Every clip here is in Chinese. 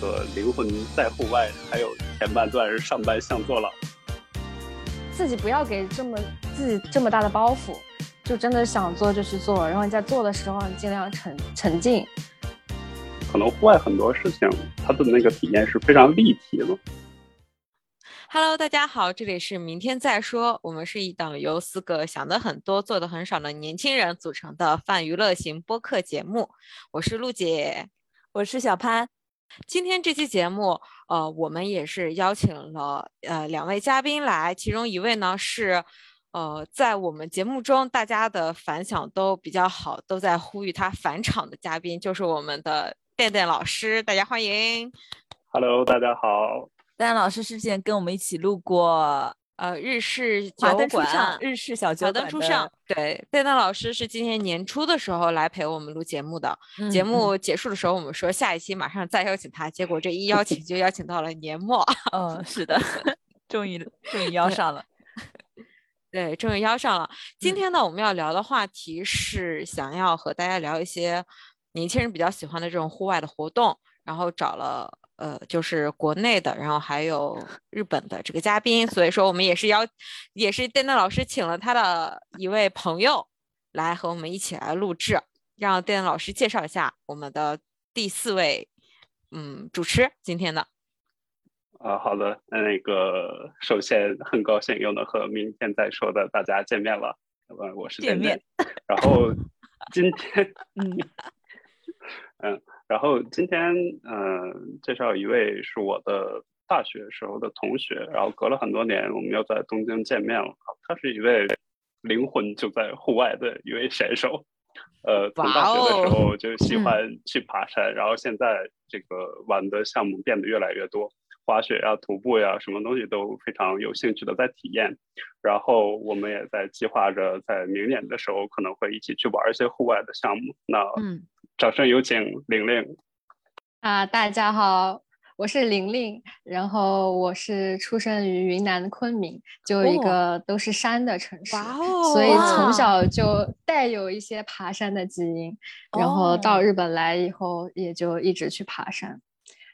个灵魂在户外，还有前半段是上班像坐牢。自己不要给这么自己这么大的包袱，就真的想做就去做，然后你在做的时候你尽量沉沉浸。可能户外很多事情，它的那个体验是非常立体的。Hello，大家好，这里是明天再说。我们是一档由四个想的很多、做的很少的年轻人组成的泛娱乐型播客节目。我是陆姐，我是小潘。今天这期节目，呃，我们也是邀请了呃两位嘉宾来，其中一位呢是，呃，在我们节目中大家的反响都比较好，都在呼吁他返场的嘉宾，就是我们的。电电老师，大家欢迎。Hello，大家好。蛋蛋老师之前跟我们一起录过呃日式酒馆、日式小酒馆初上。对，贝娜老师是今年年初的时候来陪我们录节目的。节目结束的时候，我们说下一期马上再邀请他，结果这一邀请就邀请到了年末。嗯，是的，终于终于邀上了。对，终于邀上了。今天呢，我们要聊的话题是想要和大家聊一些。年轻人比较喜欢的这种户外的活动，然后找了呃，就是国内的，然后还有日本的这个嘉宾，所以说我们也是邀，也是电电老师请了他的一位朋友来和我们一起来录制，让电电老师介绍一下我们的第四位嗯主持今天的。啊，好的，那个首先很高兴又能和明天再说的大家见面了，呃，我是电电，然后今天嗯。嗯，然后今天嗯，介绍一位是我的大学时候的同学，然后隔了很多年，我们又在东京见面了。他是一位灵魂就在户外的一位选手，呃，从大学的时候就喜欢去爬山，然后现在这个玩的项目变得越来越多，滑雪呀、徒步呀，什么东西都非常有兴趣的在体验。然后我们也在计划着在明年的时候可能会一起去玩一些户外的项目。那嗯。掌声有请玲玲啊！大家好，我是玲玲，然后我是出生于云南昆明，就一个都是山的城市，所以从小就带有一些爬山的基因。然后到日本来以后，也就一直去爬山，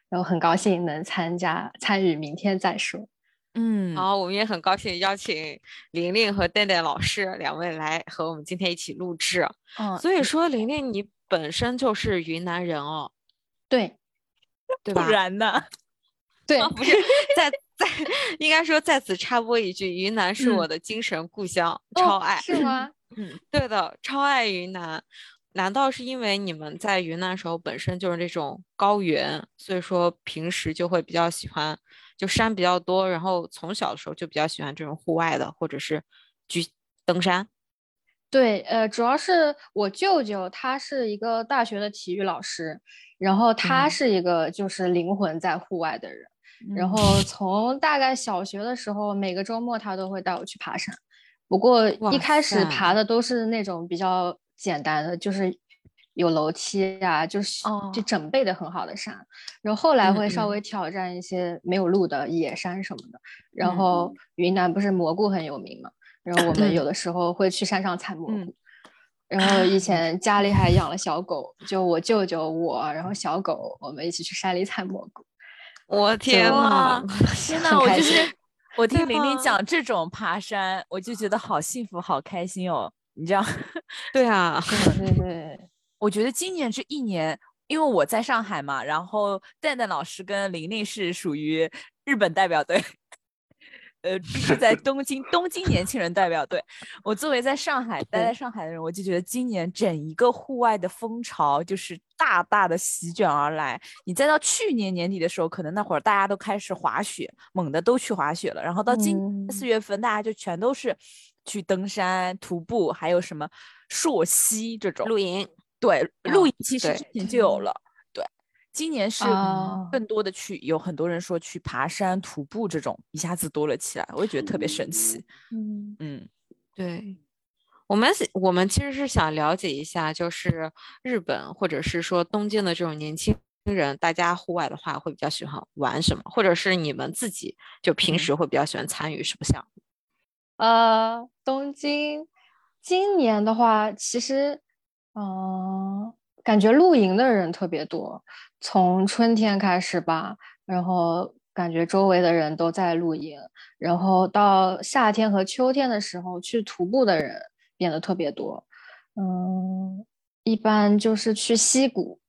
然后很高兴能参加参与，明天再说。嗯，好，我们也很高兴邀请玲玲和蛋蛋老师两位来和我们今天一起录制。嗯，所以说玲玲你。本身就是云南人哦，对，对 吧？不然呢？对，不是在在，应该说在此插播一句，云南是我的精神故乡，超爱，是吗？嗯，对的，超爱云南。难道是因为你们在云南时候本身就是那种高原，所以说平时就会比较喜欢，就山比较多，然后从小的时候就比较喜欢这种户外的，或者是去登山？对，呃，主要是我舅舅他是一个大学的体育老师，然后他是一个就是灵魂在户外的人，然后从大概小学的时候，每个周末他都会带我去爬山，不过一开始爬的都是那种比较简单的，就是有楼梯啊，就是就准备的很好的山，然后后来会稍微挑战一些没有路的野山什么的，然后云南不是蘑菇很有名嘛？然后我们有的时候会去山上采蘑菇，然后以前家里还养了小狗，就我舅舅我，然后小狗，我们一起去山里采蘑菇。我天呐，天呐，我就是我听玲玲讲这种爬山，我就觉得好幸福，好开心哦。你知道？对啊，对对对。我觉得今年这一年，因为我在上海嘛，然后蛋蛋老师跟玲玲是属于日本代表队。呃，是在东京，东京年轻人代表队。我作为在上海待在上海的人，我就觉得今年整一个户外的风潮就是大大的席卷而来。你再到去年年底的时候，可能那会儿大家都开始滑雪，猛的都去滑雪了。然后到今四月份，大家就全都是去登山、徒步，还有什么溯溪这种露营。对，露营其实之前就有了。对今年是更多的去，有很多人说去爬山、徒步这种一下子多了起来，我也觉得特别神奇。嗯嗯，对，我们我们其实是想了解一下，就是日本或者是说东京的这种年轻人，大家户外的话会比较喜欢玩什么，或者是你们自己就平时会比较喜欢参与什么项目？呃，东京今年的话，其实，嗯，感觉露营的人特别多。从春天开始吧，然后感觉周围的人都在露营，然后到夏天和秋天的时候，去徒步的人变得特别多。嗯，一般就是去溪谷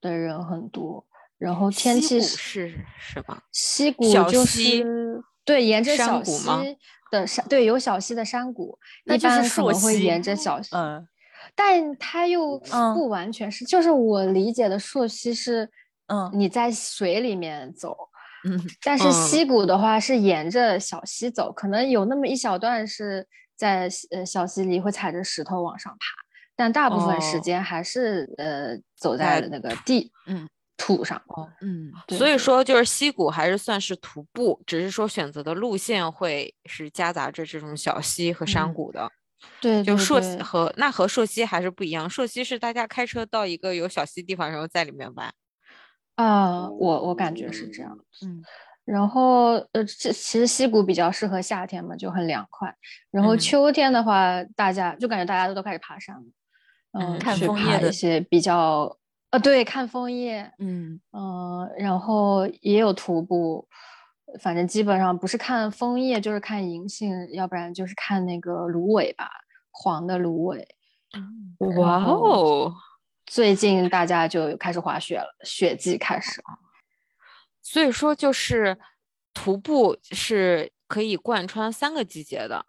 的人很多，然后天气是是吧？溪谷就是对，沿着小溪的山，对，有小溪的山谷，一般可能会沿着小溪。嗯。但它又不完全是，就是我理解的溯溪是，嗯，你在水里面走，嗯，但是溪。谷的话是沿着小溪走，可能有那么一小段是在呃小溪里会踩着石头往上爬，但大部分时间还是呃走在那个地，嗯，土上，嗯，所以。说就是溪谷还是算是徒步，只是说选择的路线会是夹杂着这种小溪和山谷的。对，就朔溪和那和朔溪还是不一样。朔溪是大家开车到一个有小溪地方，然后在里面玩。啊，我我感觉是这样。嗯，然后呃，这其实溪谷比较适合夏天嘛，就很凉快。然后秋天的话，大家就感觉大家都都开始爬山了。嗯，看枫叶的一些比较呃，对，看枫叶。嗯嗯，然后也有徒步。反正基本上不是看枫叶，就是看银杏，要不然就是看那个芦苇吧，黄的芦苇。哇哦！最近大家就开始滑雪了，雪季开始了。所以说，就是徒步是可以贯穿三个季节的。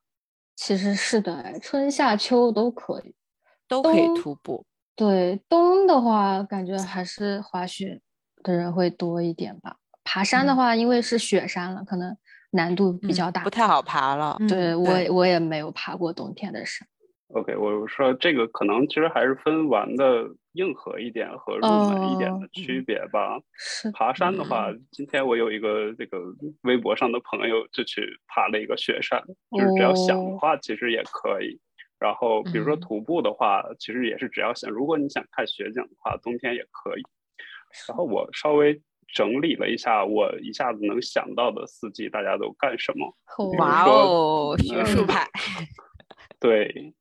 其实是的，春夏秋都可以，都可以徒步。对，冬的话，感觉还是滑雪的人会多一点吧。爬山的话，因为是雪山了，可能难度比较大，不太好爬了。对我，我也没有爬过冬天的山。OK，我说这个可能其实还是分玩的硬核一点和入门一点的区别吧。是爬山的话，今天我有一个这个微博上的朋友就去爬了一个雪山，就是只要想的话，其实也可以。然后比如说徒步的话，其实也是只要想，如果你想看雪景的话，冬天也可以。然后我稍微。整理了一下，我一下子能想到的四季，大家都干什么？哇哦，学术派。对，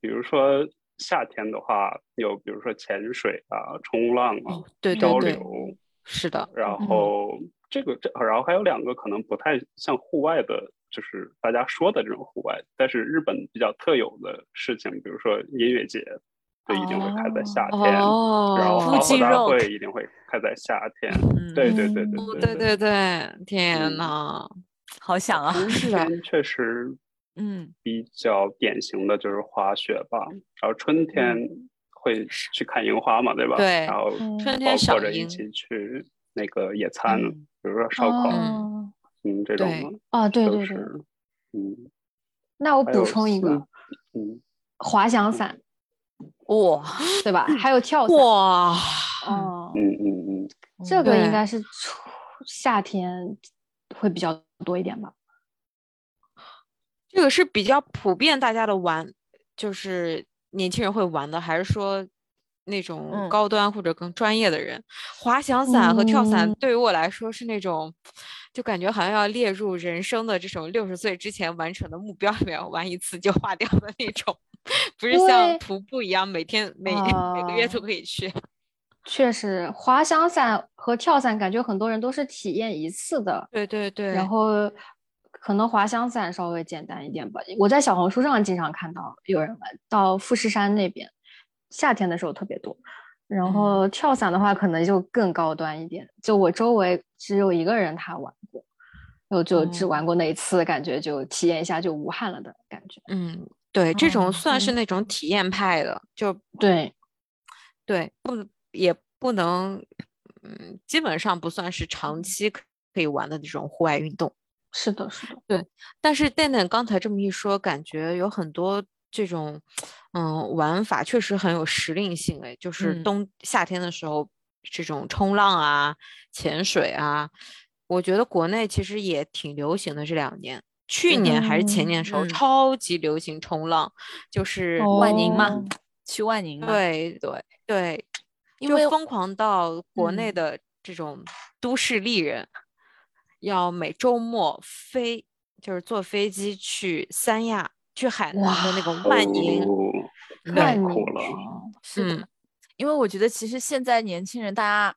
比如说夏天的话，有比如说潜水啊、冲浪啊、对漂流，是的。然后这个这，然后还有两个可能不太像户外的，就是大家说的这种户外，但是日本比较特有的事情，比如说音乐节。就一定会开在夏天，然后花火大会一定会开在夏天。对对对对对对对！天呐，好想啊！是啊，确实，嗯，比较典型的就是滑雪吧。然后春天会去看樱花嘛，对吧？对。然后春天或者一起去那个野餐，比如说烧烤，嗯，这种的。啊，对对对，嗯。那我补充一个，嗯，滑翔伞。哇，对吧？还有跳伞哇，哦，嗯嗯嗯，这个应该是夏天会比较多一点吧。这个是比较普遍大家的玩，就是年轻人会玩的，还是说那种高端或者更专业的人？滑翔伞和跳伞对于我来说是那种，就感觉好像要列入人生的这种六十岁之前完成的目标里面，玩一次就化掉的那种。不是像徒步一样，每天每每个月都可以去。确实，滑翔伞和跳伞感觉很多人都是体验一次的。对对对。然后可能滑翔伞稍微简单一点吧。我在小红书上经常看到有人玩到富士山那边，夏天的时候特别多。然后跳伞的话，可能就更高端一点。就我周围只有一个人他玩过，就就只玩过那一次，感觉就体验一下就无憾了的感觉。嗯。对，这种算是那种体验派的，就对，对，不也不能，嗯，基本上不算是长期可以玩的这种户外运动。是的，是的，对。但是蛋蛋刚才这么一说，感觉有很多这种，嗯，玩法确实很有时令性。哎，就是冬夏天的时候，这种冲浪啊、潜水啊，我觉得国内其实也挺流行的这两年。去年还是前年的时候，超级流行冲浪，就是万宁嘛，去万宁。对对对，因为疯狂到国内的这种都市丽人，要每周末飞，就是坐飞机去三亚，去海南的那个万宁，太苦了。是的，因为我觉得其实现在年轻人大家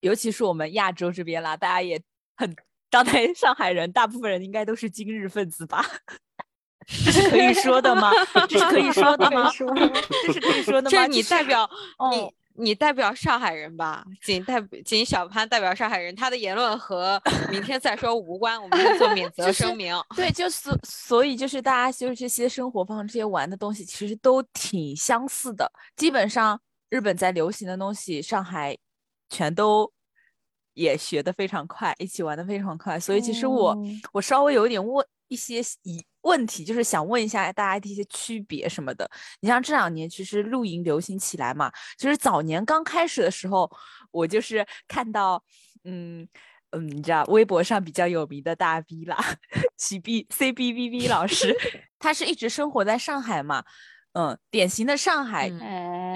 尤其是我们亚洲这边啦，大家也很，刚才上海人大部分人应该都是今日分子吧？这是可以说的吗？这是可以说的吗？这是可以说的吗？这是你代表你。你代表上海人吧？仅代仅小潘代表上海人，他的言论和 明天再说无关，我们就做免责声明。对，就是所以就是大家就是这些生活方式、这些玩的东西，其实都挺相似的。基本上日本在流行的东西，上海全都也学的非常快，一起玩的非常快。所以其实我我稍微有一点问一些疑。问题就是想问一下大家的一些区别什么的。你像这两年其实露营流行起来嘛，其实早年刚开始的时候，我就是看到，嗯嗯，你知道微博上比较有名的大 V 啦，C B C B B B 老师，他是一直生活在上海嘛。嗯，典型的上海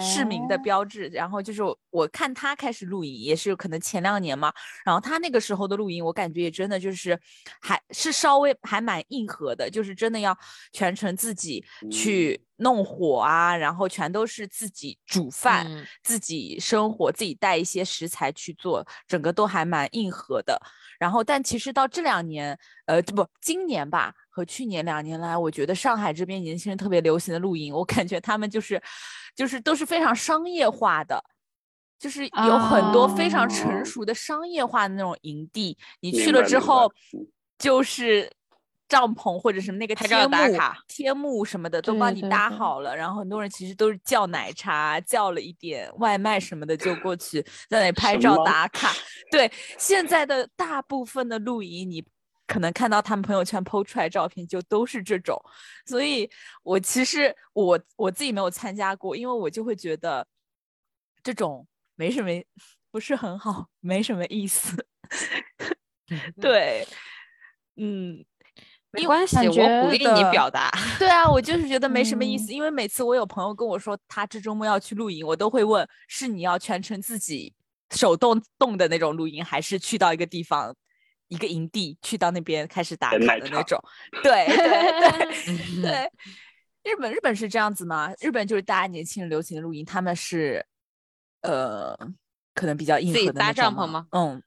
市民的标志。然后就是我看他开始露营，也是可能前两年嘛。然后他那个时候的露营，我感觉也真的就是还是稍微还蛮硬核的，就是真的要全程自己去弄火啊，然后全都是自己煮饭、自己生火、自己带一些食材去做，整个都还蛮硬核的。然后，但其实到这两年，呃，这不，今年吧。和去年两年来，我觉得上海这边年轻人特别流行的露营，我感觉他们就是，就是都是非常商业化的，就是有很多非常成熟的商业化的那种营地。你去了之后，就是帐篷或者什么那个拍照打卡、天幕什么的都帮你搭好了，然后很多人其实都是叫奶茶，叫了一点外卖什么的就过去在那里拍照打卡。对，现在的大部分的露营，你。可能看到他们朋友圈 PO 出来照片就都是这种，所以我其实我我自己没有参加过，因为我就会觉得这种没什么，不是很好，没什么意思。对，嗯，没关系，我鼓励你表达。对啊，我就是觉得没什么意思，因为每次我有朋友跟我说他这周末要去露营，我都会问是你要全程自己手动动的那种露营，还是去到一个地方。一个营地去到那边开始打卡的那种，对对对 对，日本日本是这样子吗？日本就是大家年轻人流行的露营，他们是呃可能比较硬核的搭帐篷吗？嗯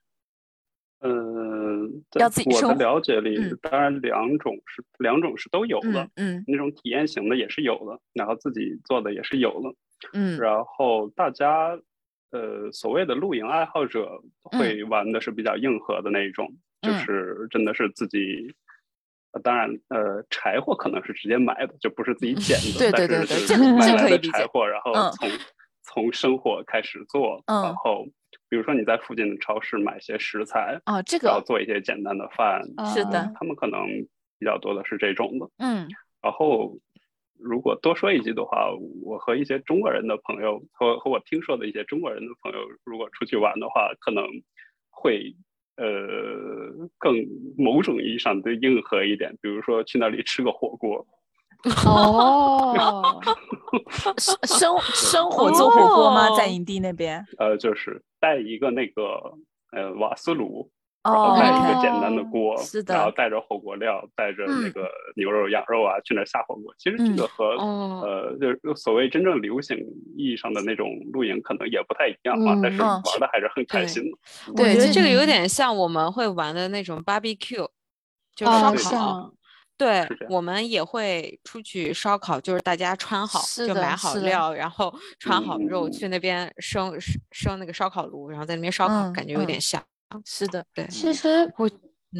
嗯，要自己我的了解里，当然两种是两种是都有的，嗯，那种体验型的也是有的，然后自己做的也是有的，嗯，然后大家呃所谓的露营爱好者会玩的是比较硬核的那一种。就是真的是自己，当然，呃，柴火可能是直接买的，就不是自己捡的。对对对对，这买来的柴火，然后从从生火开始做，然后比如说你在附近的超市买些食材啊，这个然后做一些简单的饭。是的，他们可能比较多的是这种的。嗯，然后如果多说一句的话，我和一些中国人的朋友和和我听说的一些中国人的朋友，如果出去玩的话，可能会。呃，更某种意义上的硬核一点，比如说去那里吃个火锅。哦，生生火做火锅吗？在营地那边？呃，就是带一个那个呃瓦斯炉。然后带一个简单的锅，然后带着火锅料，带着那个牛肉、羊肉啊，去那下火锅。其实这个和呃，就是所谓真正流行意义上的那种露营可能也不太一样啊。但是玩的还是很开心的。我觉得这个有点像我们会玩的那种 barbecue，就烧烤。对，我们也会出去烧烤，就是大家穿好，就买好料，然后穿好肉去那边生生那个烧烤炉，然后在那边烧烤，感觉有点像。是的，对。其实我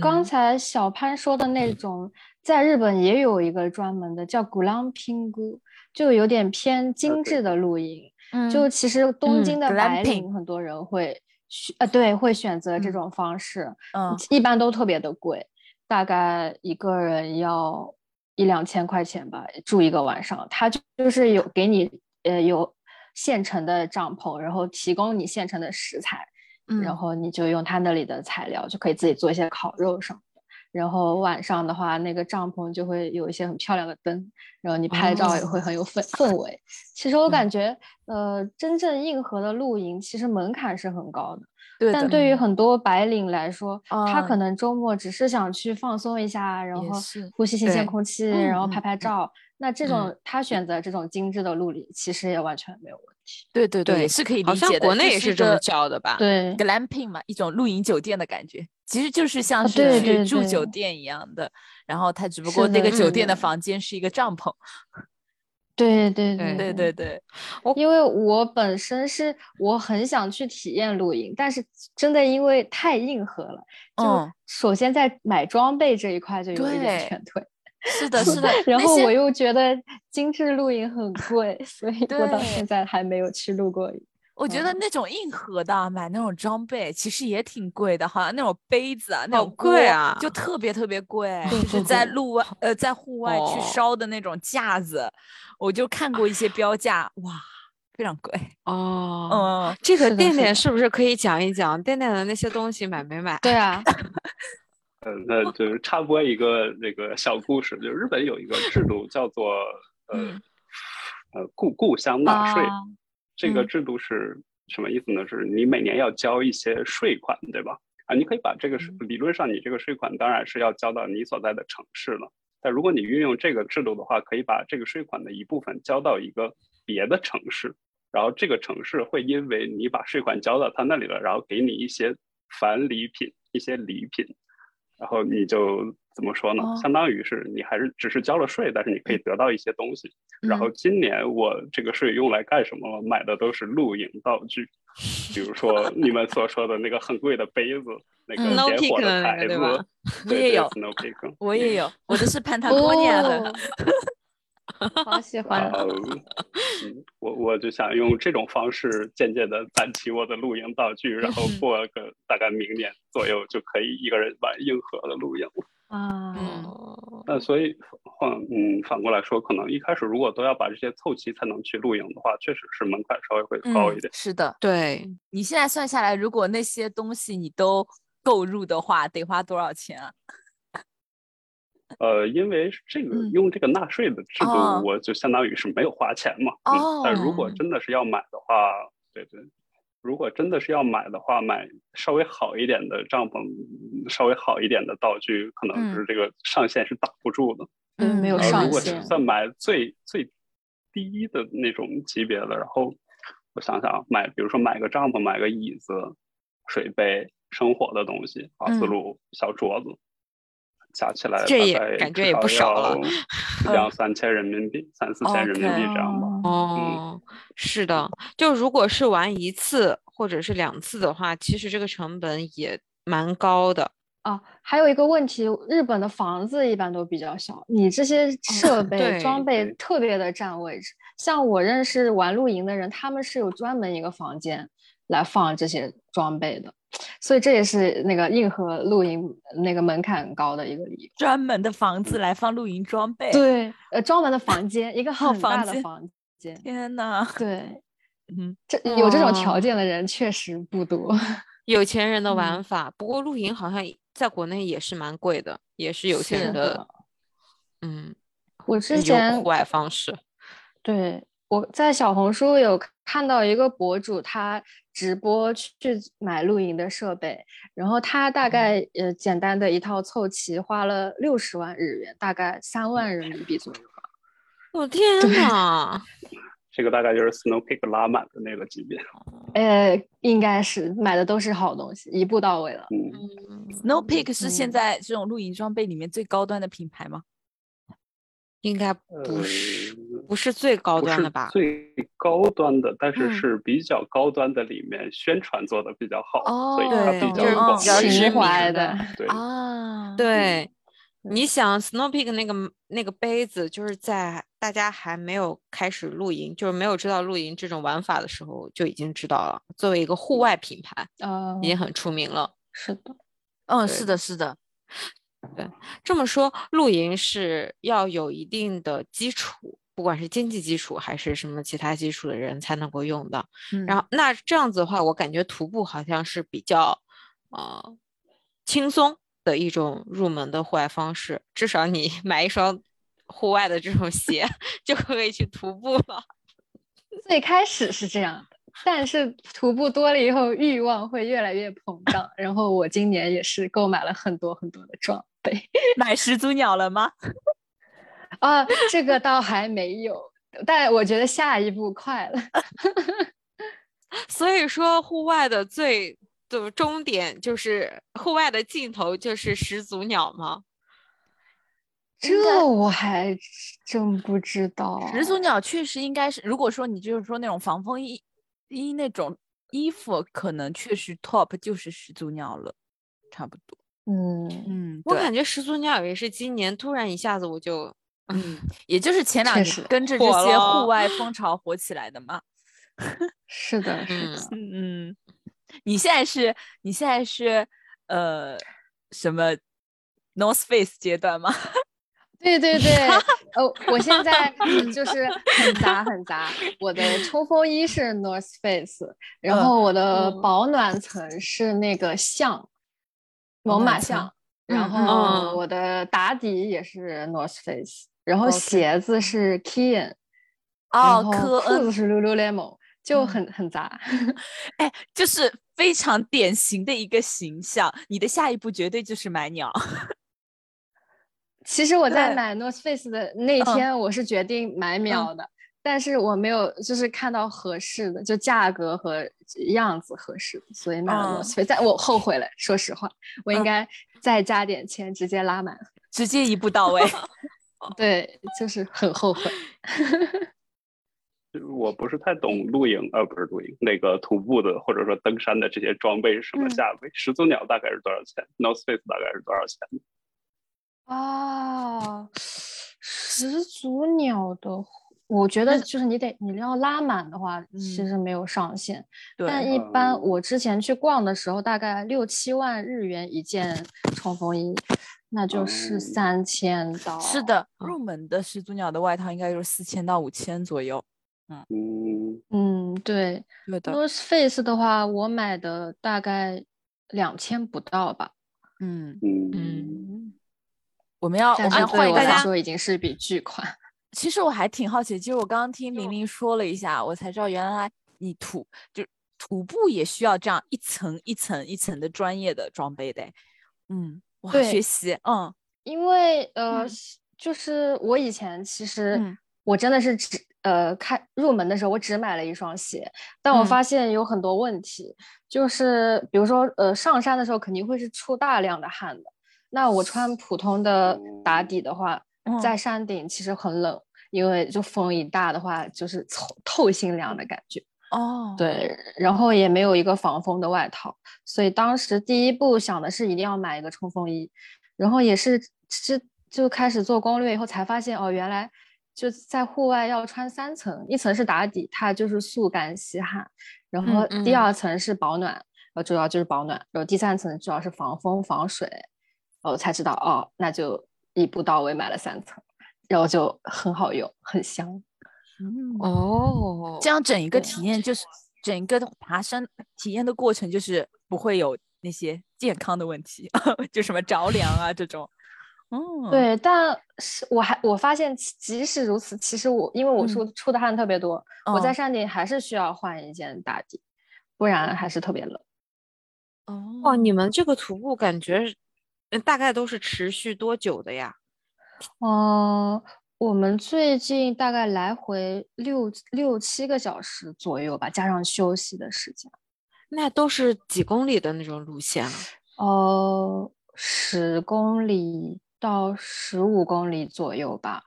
刚才小潘说的那种，在日本也有一个专门的叫古浪拼谷，就有点偏精致的露营。嗯，就其实东京的白领很多人会选，呃，对，会选择这种方式。嗯，一般都特别的贵，大概一个人要一两千块钱吧，住一个晚上。他就就是有给你呃有现成的帐篷，然后提供你现成的食材。然后你就用他那里的材料，就可以自己做一些烤肉什么的。然后晚上的话，那个帐篷就会有一些很漂亮的灯，然后你拍照也会很有氛氛围。其实我感觉，呃，真正硬核的露营其实门槛是很高的。对。但对于很多白领来说，他可能周末只是想去放松一下，然后呼吸新鲜空气，然后拍拍照，那这种他选择这种精致的露营，其实也完全没有问题。对对对，是可以理解的。国内也是这么叫的吧？对，glamping 嘛，一种露营酒店的感觉，其实就是像是去住酒店一样的。然后他只不过那个酒店的房间是一个帐篷。对对对对对对，因为我本身是我很想去体验露营，但是真的因为太硬核了，就首先在买装备这一块就有一点劝退。是的，是的。然后我又觉得精致露营很贵，所以我到现在还没有去露过营。我觉得那种硬核的买那种装备其实也挺贵的，好像那种杯子啊，那种贵啊，就特别特别贵。就是在路外呃，在户外去烧的那种架子，我就看过一些标价，哇，非常贵哦。嗯，这个店店是不是可以讲一讲店店的那些东西买没买？对啊。呃，那就是插播一个那个小故事，就日本有一个制度叫做呃呃故故乡纳税。这个制度是什么意思呢？是你每年要交一些税款，对吧？啊，你可以把这个理论上你这个税款当然是要交到你所在的城市了。但如果你运用这个制度的话，可以把这个税款的一部分交到一个别的城市，然后这个城市会因为你把税款交到他那里了，然后给你一些返礼品，一些礼品，然后你就。怎么说呢？相当于是你还是只是交了税，但是你可以得到一些东西。然后今年我这个税用来干什么了？买的都是露营道具，比如说你们所说的那个很贵的杯子，那个点火的台子，我也有我也有，我 的是潘塔哥尼亚的。好喜欢！嗯，我我就想用这种方式渐渐的攒齐我的露营道具，然后过个大概明年左右就可以一个人玩硬核的露营了。啊，那所以换嗯反过来说，可能一开始如果都要把这些凑齐才能去露营的话，确实是门槛稍微会高一点。是的，对你现在算下来，如果那些东西你都购入的话，得花多少钱啊？呃，因为这个用这个纳税的制度，我就相当于是没有花钱嘛。哦。但如果真的是要买的话，对对。如果真的是要买的话，买稍微好一点的帐篷，稍微好一点的道具，可能是这个上限是挡不住的。嗯，没有上限。如果就算买最最低的那种级别的，然后我想想，买比如说买个帐篷，买个椅子、水杯、生火的东西、瓦斯炉、小桌子，加起来这也感觉也不少了，两三千人民币，三四千人民币这样吧。哦，是的，就如果是玩一次或者是两次的话，其实这个成本也蛮高的啊。还有一个问题，日本的房子一般都比较小，你这些设备装备特别的占位置。像我认识玩露营的人，他们是有专门一个房间来放这些装备的，所以这也是那个硬核露营那个门槛高的一个理由。专门的房子来放露营装备？对，呃，专门的房间，一个 很大的房间。天呐，对，嗯，这有这种条件的人确实不多，有钱人的玩法。不过露营好像在国内也是蛮贵的，也是有钱人的。嗯，我之前户外方式，对，我在小红书有看到一个博主，他直播去买露营的设备，然后他大概呃简单的一套凑齐花了六十万日元，大概三万人民币左右吧。我天呐，这个大概就是 Snow Peak 拉满的那个级别。呃，应该是买的都是好东西，一步到位了。嗯，Snow Peak 是现在这种露营装备里面最高端的品牌吗？应该不是，不是最高端的吧？最高端的，但是是比较高端的里面宣传做的比较好，所以它比较比较知名的。对啊，对。你想，Snow Peak 那个那个杯子，就是在大家还没有开始露营，就是没有知道露营这种玩法的时候，就已经知道了。作为一个户外品牌，啊，已经很出名了。是的，嗯，是的，是的。对，这么说，露营是要有一定的基础，不管是经济基础还是什么其他基础的人才能够用的。然后，那这样子的话，我感觉徒步好像是比较呃轻松。的一种入门的户外方式，至少你 买一双户外的这种鞋就可以去徒步了。最开始是这样的，但是徒步多了以后，欲望会越来越膨胀。然后我今年也是购买了很多很多的装备。买始祖鸟了吗？啊，这个倒还没有，但我觉得下一步快了。所以说，户外的最的终点就是户外的尽头就是始祖鸟吗？这我还真不知道。始祖鸟确实应该是，如果说你就是说那种防风衣衣那种衣服，可能确实 top 就是始祖鸟了，差不多。嗯嗯，我感觉始祖鸟也是今年突然一下子我就，嗯，也就是前两年跟着这些户外风潮火起来的嘛。是的，是的。嗯，你现在是你现在是呃什么 North Face 阶段吗？对对对，呃，我现在就是很杂很杂。我的冲锋衣是 North Face，然后我的保暖层是那个象，猛犸象，然后我的打底也是 North Face，然后鞋子是 Kian，哦，裤子是 Lululemon，就很很杂。哎，就是非常典型的一个形象。你的下一步绝对就是买鸟。其实我在买 North Face 的那天，我是决定买秒的，但是我没有就是看到合适的，就价格和样子合适的，所以买了 North Face。但我后悔了，说实话，我应该再加点钱，直接拉满，直接一步到位。对，就是很后悔。我不是太懂露营，呃，不是露营，那个徒步的或者说登山的这些装备是什么价位？始祖鸟大概是多少钱？North Face 大概是多少钱？啊，始祖鸟的，我觉得就是你得你要拉满的话，其实没有上限。但一般我之前去逛的时候，大概六七万日元一件冲锋衣，那就是三千到。是的，入门的始祖鸟的外套应该就是四千到五千左右。嗯嗯对。对的。North Face 的话，我买的大概两千不到吧。嗯嗯嗯。我们要我们要换一个说已经是笔巨款。其实我还挺好奇，其实我刚刚听玲玲说了一下，我才知道原来你徒就徒步也需要这样一层一层一层的专业的装备的。嗯，哇，学习，嗯，因为呃，就是我以前其实我真的是只呃开入门的时候，我只买了一双鞋，但我发现有很多问题，就是比如说呃上山的时候肯定会是出大量的汗的。那我穿普通的打底的话，在山顶其实很冷，因为就风一大的话，就是透透心凉的感觉。哦，对，然后也没有一个防风的外套，所以当时第一步想的是一定要买一个冲锋衣，然后也是是就开始做攻略以后才发现，哦，原来就在户外要穿三层，一层是打底，它就是速干吸汗，然后第二层是保暖，呃，主要就是保暖，然后第三层主要是防风防水。哦，才知道哦，那就一步到位买了三层，然后就很好用，很香。嗯哦，这样整一个体验就是整一个爬山体验的过程，就是不会有那些健康的问题，就什么着凉啊这种。嗯，对，但是我还我发现，即使如此，其实我因为我出出的汗特别多，我在山顶还是需要换一件大底，不然还是特别冷。哦，你们这个徒步感觉。嗯，大概都是持续多久的呀？嗯，我们最近大概来回六六七个小时左右吧，加上休息的时间。那都是几公里的那种路线啊？呃，十公里到十五公里左右吧，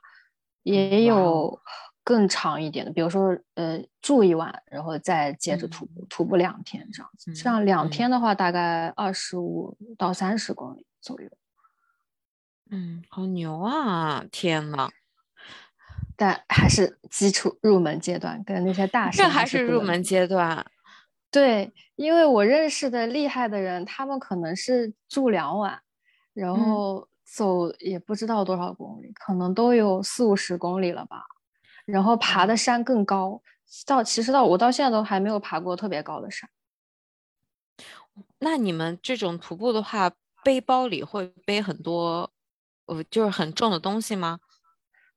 也有更长一点的，比如说呃住一晚，然后再接着徒步，徒步两天这样子。这样两天的话，大概二十五到三十公里。左右，嗯，好牛啊！天呐，但还是基础入门阶段，跟那些大神这还是入门阶段。对，因为我认识的厉害的人，他们可能是住两晚，然后走也不知道多少公里，可能都有四五十公里了吧。然后爬的山更高，到其实到我到现在都还没有爬过特别高的山。那你们这种徒步的话？背包里会背很多，呃，就是很重的东西吗？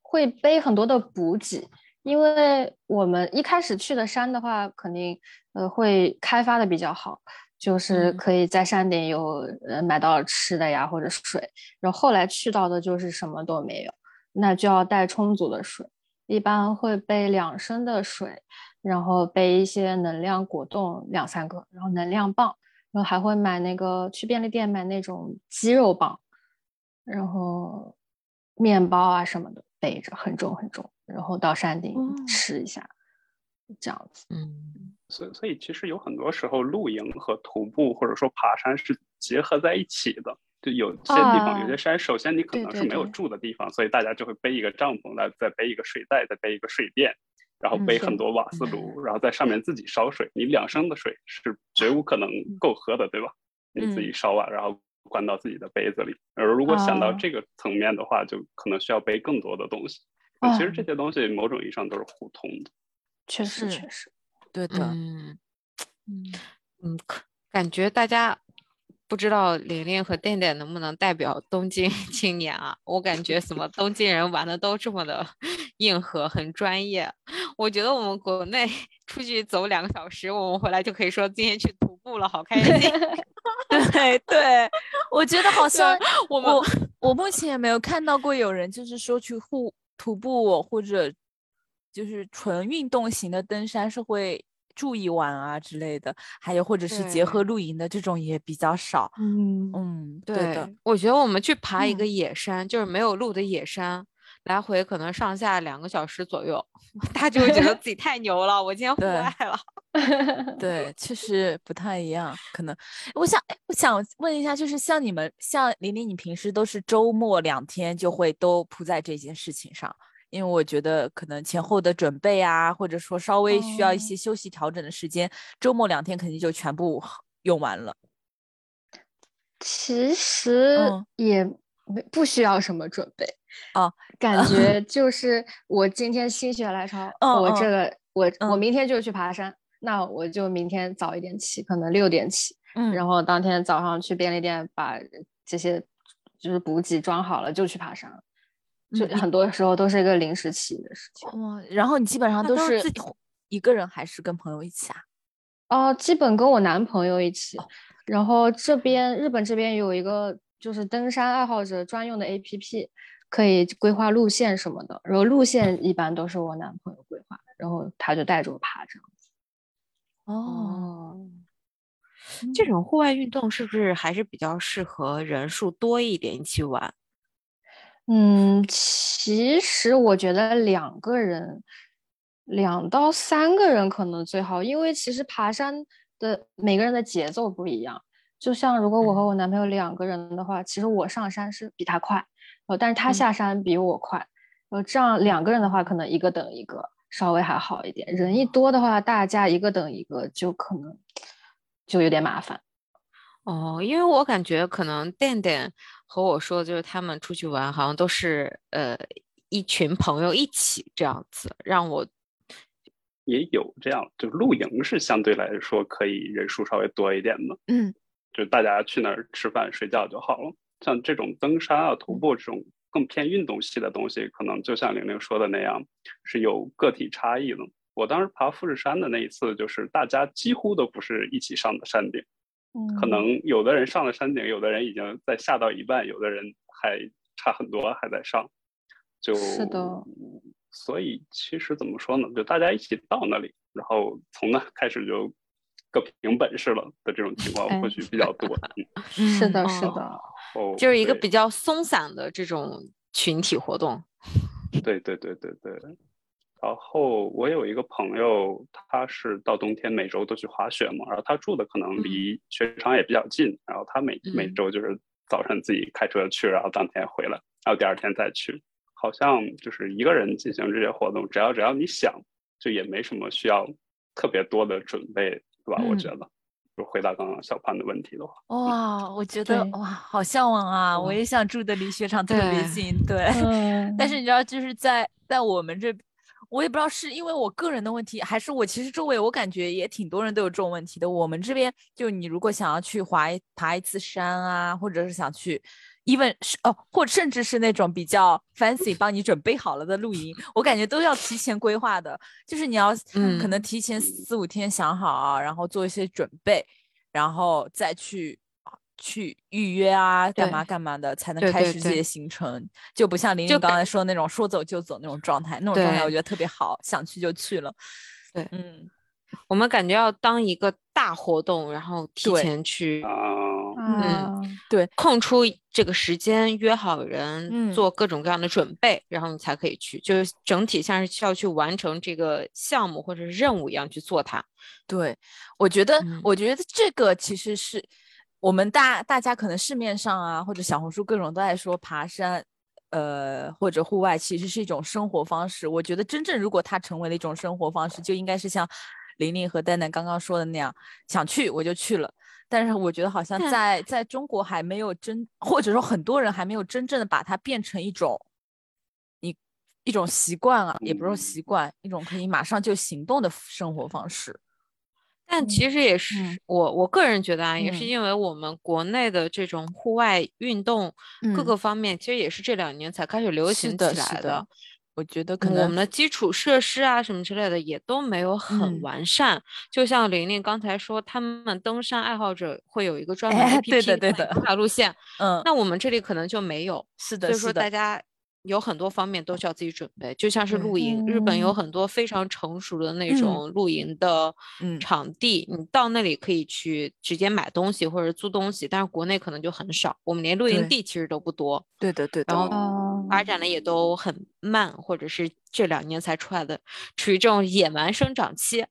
会背很多的补给，因为我们一开始去的山的话，肯定呃会开发的比较好，就是可以在山顶有呃买到吃的呀或者水。然后后来去到的就是什么都没有，那就要带充足的水，一般会备两升的水，然后备一些能量果冻两三个，然后能量棒，然后还会买那个去便利店买那种鸡肉棒，然后面包啊什么的背着，很重很重，然后到山顶吃一下，这样子。嗯，所所以其实有很多时候露营和徒步或者说爬山是结合在一起的。就有些地方，有些山，首先你可能是没有住的地方，所以大家就会背一个帐篷，来再背一个睡袋，再背一个睡垫，然后背很多瓦斯炉，然后在上面自己烧水。你两升的水是绝无可能够喝的，对吧？你自己烧完，然后灌到自己的杯子里。而如果想到这个层面的话，就可能需要背更多的东西。其实这些东西某种意义上都是互通的。确实，确实，对的。嗯嗯，感觉大家。不知道玲玲和电电能不能代表东京 青年啊？我感觉什么东京人玩的都这么的 硬核，很专业。我觉得我们国内 出去走两个小时，我们回来就可以说今天去徒步了，好开心。对对，我觉得好像我我我目前也没有看到过有人就是说去户徒步或者就是纯运动型的登山是会。住一晚啊之类的，还有或者是结合露营的这种也比较少。嗯嗯，对的。我觉得我们去爬一个野山，就是没有路的野山，来回可能上下两个小时左右，他就会觉得自己太牛了。我今天户外了。对，确实不太一样。可能我想，我想问一下，就是像你们，像玲玲，你平时都是周末两天就会都扑在这件事情上？因为我觉得可能前后的准备啊，或者说稍微需要一些休息调整的时间，周末两天肯定就全部用完了。其实也没不需要什么准备哦，感觉就是我今天心血来潮，我这个我我明天就去爬山，那我就明天早一点起，可能六点起，嗯，然后当天早上去便利店把这些就是补给装好了，就去爬山了。就很多时候都是一个临时起的事情。哇，然后你基本上都是自己一个人还是跟朋友一起啊？哦，基本跟我男朋友一起。然后这边日本这边有一个就是登山爱好者专用的 APP，可以规划路线什么的。然后路线一般都是我男朋友规划，然后他就带着我爬这样子。哦，这种户外运动是不是还是比较适合人数多一点一起玩？嗯，其实我觉得两个人，两到三个人可能最好，因为其实爬山的每个人的节奏不一样。就像如果我和我男朋友两个人的话，其实我上山是比他快，呃，但是他下山比我快，呃，这样两个人的话，可能一个等一个稍微还好一点。人一多的话，大家一个等一个就可能就有点麻烦。哦，因为我感觉可能电电。和我说，就是他们出去玩，好像都是呃一群朋友一起这样子，让我也有这样，就露营是相对来说可以人数稍微多一点的，嗯，就大家去那儿吃饭睡觉就好了。像这种登山啊、徒步这种更偏运动系的东西，可能就像玲玲说的那样，是有个体差异的。我当时爬富士山的那一次，就是大家几乎都不是一起上的山顶。可能有的人上了山顶，有的人已经在下到一半，有的人还差很多还在上。就是的，所以其实怎么说呢？就大家一起到那里，然后从那开始就各凭本事了的这种情况或许比较多。是的，是的，哦，就是一个比较松散的这种群体活动。对对对对对。然后我有一个朋友，他是到冬天每周都去滑雪嘛，然后他住的可能离雪场也比较近，然后他每每周就是早晨自己开车去，然后当天回来，然后第二天再去。好像就是一个人进行这些活动，只要只要你想，就也没什么需要特别多的准备，对吧？我觉得，就回答刚刚小潘的问题的话，哇，我觉得哇，好向往啊！我也想住的离雪场特别近，对。但是你知道，就是在在我们这。我也不知道是因为我个人的问题，还是我其实周围我感觉也挺多人都有这种问题的。我们这边就你如果想要去滑一爬一次山啊，或者是想去，even 是哦，或甚至是那种比较 fancy 帮你准备好了的露营，我感觉都要提前规划的。就是你要 可能提前四五天想好，然后做一些准备，然后再去去预约啊，干嘛干嘛的，才能开始这些行程，就不像玲玲刚才说那种说走就走那种状态，那种状态我觉得特别好，想去就去了。对，嗯，我们感觉要当一个大活动，然后提前去。嗯，对，空出这个时间约好人，做各种各样的准备，然后你才可以去，就是整体像是需要去完成这个项目或者是任务一样去做它。对，我觉得，我觉得这个其实是我们大大家可能市面上啊或者小红书各种都在说爬山，呃或者户外其实是一种生活方式。我觉得真正如果它成为了一种生活方式，就应该是像玲玲和蛋蛋刚刚说的那样，想去我就去了。但是我觉得好像在在中国还没有真，或者说很多人还没有真正的把它变成一种一一种习惯啊，也不是说习惯，一种可以马上就行动的生活方式。但其实也是我我个人觉得啊，也是因为我们国内的这种户外运动各个方面，其实也是这两年才开始流行起来的。我觉得可能我们的基础设施啊什么之类的也都没有很完善。就像玲玲刚才说，他们登山爱好者会有一个专门 APP 的规划路线，嗯，那我们这里可能就没有。是的，所以说大家。有很多方面都需要自己准备，就像是露营，日本有很多非常成熟的那种露营的场地，你到那里可以去直接买东西或者租东西，但是国内可能就很少，我们连露营地其实都不多。对的，对的。然后发展的也都很慢，或者是这两年才出来的，处于这种野蛮生长期。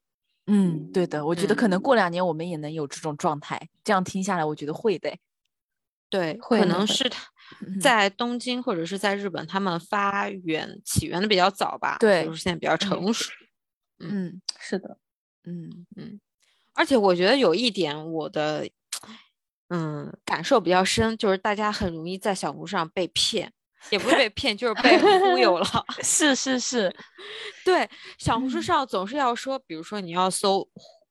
嗯，对的，我觉得可能过两年我们也能有这种状态。这样听下来，我觉得会的。对，可能是他。在东京或者是在日本，他们发源起源的比较早吧？对，就是现在比较成熟。嗯，是的，嗯嗯。而且我觉得有一点，我的嗯感受比较深，就是大家很容易在小红书上被骗，也不是被骗，就是被忽悠了。是是是，对，小红书上总是要说，比如说你要搜。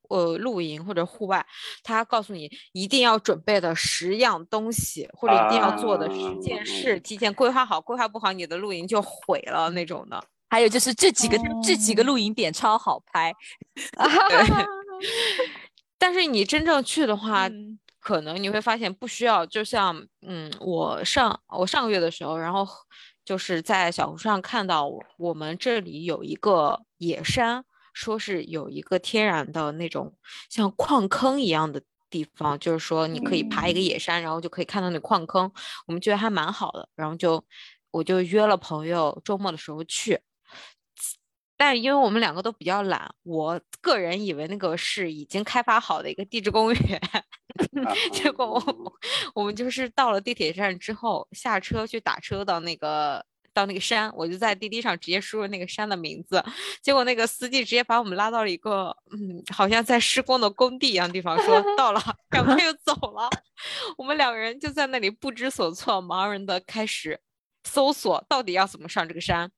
呃，露营或者户外，他告诉你一定要准备的十样东西，或者一定要做的十件事，提前规划好，规划不好你的露营就毁了那种的。还有就是这几个这几个露营点超好拍，但是你真正去的话，可能你会发现不需要。就像嗯，我上我上个月的时候，然后就是在小红书上看到我们这里有一个野山。说是有一个天然的那种像矿坑一样的地方，就是说你可以爬一个野山，然后就可以看到那矿坑。我们觉得还蛮好的，然后就我就约了朋友周末的时候去。但因为我们两个都比较懒，我个人以为那个是已经开发好的一个地质公园，结果我我们就是到了地铁站之后下车去打车到那个。到那个山，我就在滴滴上直接输入那个山的名字，结果那个司机直接把我们拉到了一个，嗯，好像在施工的工地一样地方，说 到了，赶快就走了。我们两个人就在那里不知所措，茫然的开始搜索到底要怎么上这个山。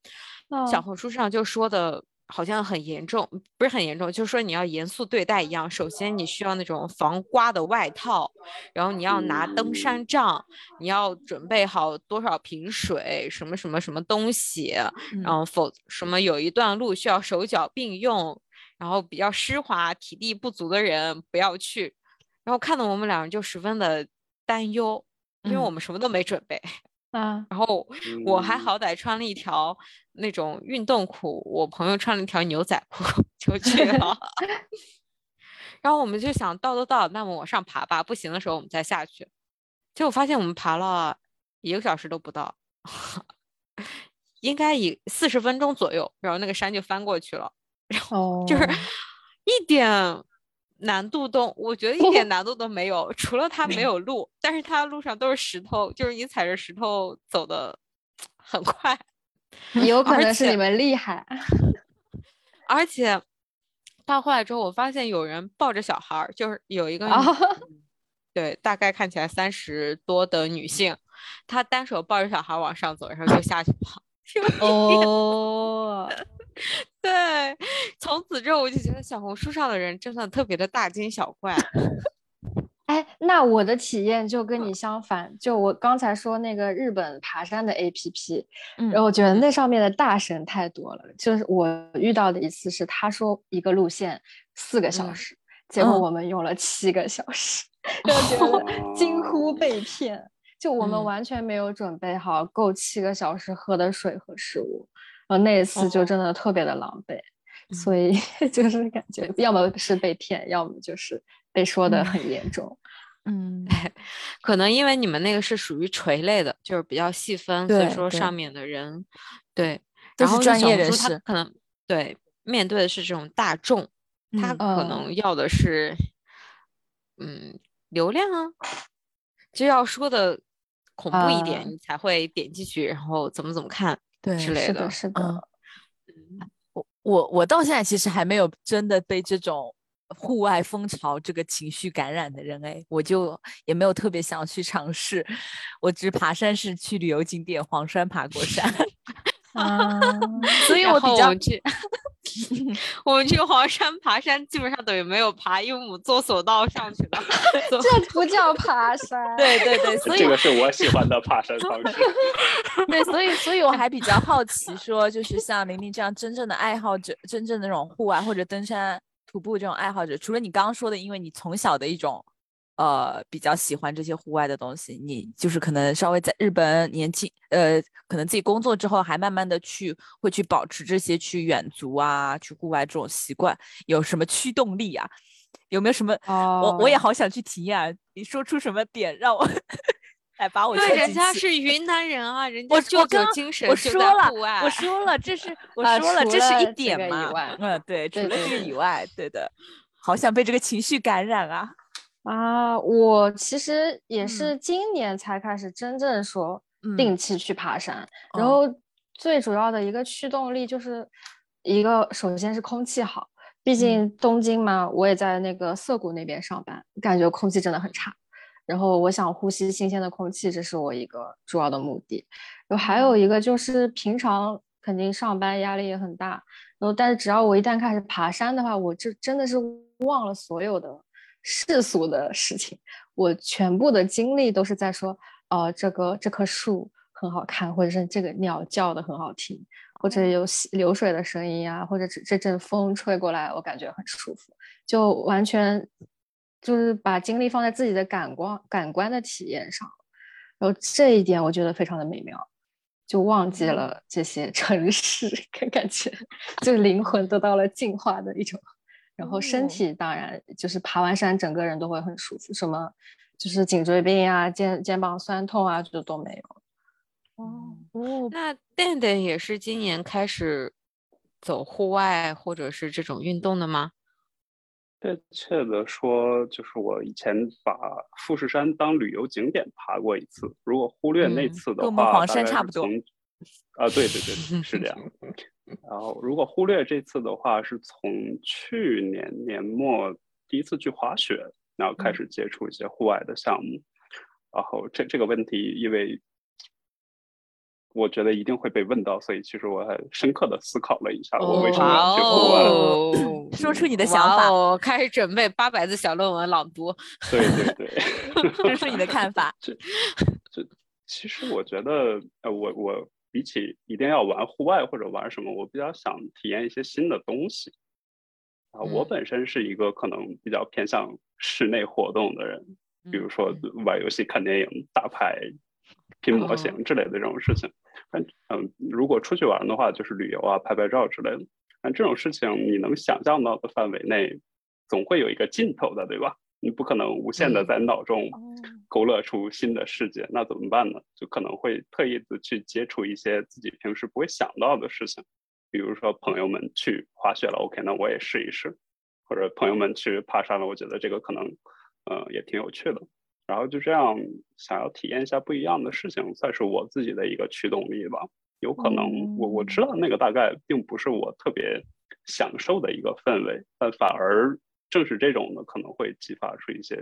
小红书上就说的。好像很严重，不是很严重，就是说你要严肃对待一样。首先，你需要那种防刮的外套，然后你要拿登山杖，你要准备好多少瓶水，什么什么什么东西，然后否什么有一段路需要手脚并用，然后比较湿滑、体力不足的人不要去。然后看到我们两人就十分的担忧，因为我们什么都没准备。啊，然后我还好歹穿了一条那种运动裤，我朋友穿了一条牛仔裤就去了。然后我们就想到都到，那么往上爬吧，不行的时候我们再下去。结果发现我们爬了一个小时都不到，应该以四十分钟左右，然后那个山就翻过去了。然后就是一点。难度都，我觉得一点 难度都没有，除了它没有路，但是它路上都是石头，就是你踩着石头走的很快。有可能是你们厉害。而且到后来之后，我发现有人抱着小孩儿，就是有一个，对，大概看起来三十多的女性，她单手抱着小孩往上走，然后就下去跑。哦。对，从此之后我就觉得小红书上的人真的特别的大惊小怪。哎，那我的体验就跟你相反，就我刚才说那个日本爬山的 APP，然后我觉得那上面的大神太多了。就是我遇到的一次是，他说一个路线四个小时，结果我们用了七个小时，就觉得惊呼被骗。就我们完全没有准备好够七个小时喝的水和食物，然后那一次就真的特别的狼狈，所以 就是感觉要么是被骗，要么就是被说的很严重。嗯，可能因为你们那个是属于垂类的，就是比较细分，所以说上。面的人对，然后专业人士。可能对面对的是这种大众，他可能要的是嗯流量啊，就要说的。恐怖一点，你才会点进去，然后怎么怎么看，对之类的。是的，嗯，我我我到现在其实还没有真的被这种户外风潮这个情绪感染的人哎，我就也没有特别想去尝试。我只爬山是去旅游景点黄山爬过山，啊，所以我比较。我们去黄山爬山，基本上等于没有爬，因为我们坐索道上去的。这不叫爬山。对对对，所以这个是我喜欢的爬山方式。对，所以所以我还比较好奇，说就是像玲玲这样真正的爱好者，真正的那种户外或者登山、徒步这种爱好者，除了你刚刚说的，因为你从小的一种。呃，比较喜欢这些户外的东西，你就是可能稍微在日本年轻，呃，可能自己工作之后，还慢慢的去会去保持这些去远足啊，去户外这种习惯，有什么驱动力啊？有没有什么？我我也好想去体验，你说出什么点让我 来把我？对，人家是 云南人啊，人家舅舅精神我说了，我说了，这是 我说了，这是一点嘛？嗯，对，除了这个以外，对的，好想被这个情绪感染啊。啊，我其实也是今年才开始真正说定。期去爬山，然后最主要的一个驱动力就是一个，首先是空气好，毕竟东京嘛，我也在那个涩谷那边上班，感觉空气真的很差，然后我想呼吸新鲜的空气，这是我一个主要的目的。然后还有一个就是平常肯定上班压力也很大，然后但是只要我一旦开始爬山的话，我就真的是忘了所有的。世俗的事情，我全部的精力都是在说，呃，这个这棵树很好看，或者是这个鸟叫的很好听，或者有流水的声音啊，或者这这阵风吹过来，我感觉很舒服，就完全就是把精力放在自己的感官感官的体验上，然后这一点我觉得非常的美妙，就忘记了这些 城市，感觉就灵魂得到了净化的一种。然后身体当然就是爬完山，整个人都会很舒服，什么就是颈椎病啊、肩肩膀酸痛啊，就都没有。哦哦，那蛋蛋也是今年开始走户外或者是这种运动的吗？确切的说，就是我以前把富士山当旅游景点爬过一次，如果忽略那次的话，跟我们黄山差不多。啊，对对对，是这样。然后，如果忽略这次的话，是从去年年末第一次去滑雪，然后开始接触一些户外的项目。然后，这这个问题，因为我觉得一定会被问到，所以其实我还深刻的思考了一下，我为什么要去户外。说出你的想法，我，开始准备八百字小论文朗读。对对对，说出你的看法。这这，其实我觉得，呃，我我。比起一定要玩户外或者玩什么，我比较想体验一些新的东西。啊，我本身是一个可能比较偏向室内活动的人，比如说玩游戏、看电影、打牌、拼模型之类的这种事情。嗯嗯，如果出去玩的话，就是旅游啊、拍拍照之类的。但这种事情你能想象到的范围内，总会有一个尽头的，对吧？你不可能无限的在脑中勾勒出新的世界，那怎么办呢？就可能会特意的去接触一些自己平时不会想到的事情，比如说朋友们去滑雪了，OK，那我也试一试；或者朋友们去爬山了，我觉得这个可能，呃，也挺有趣的。然后就这样想要体验一下不一样的事情，算是我自己的一个驱动力吧。有可能我我知道那个大概并不是我特别享受的一个氛围，但反而。正是这种呢，可能会激发出一些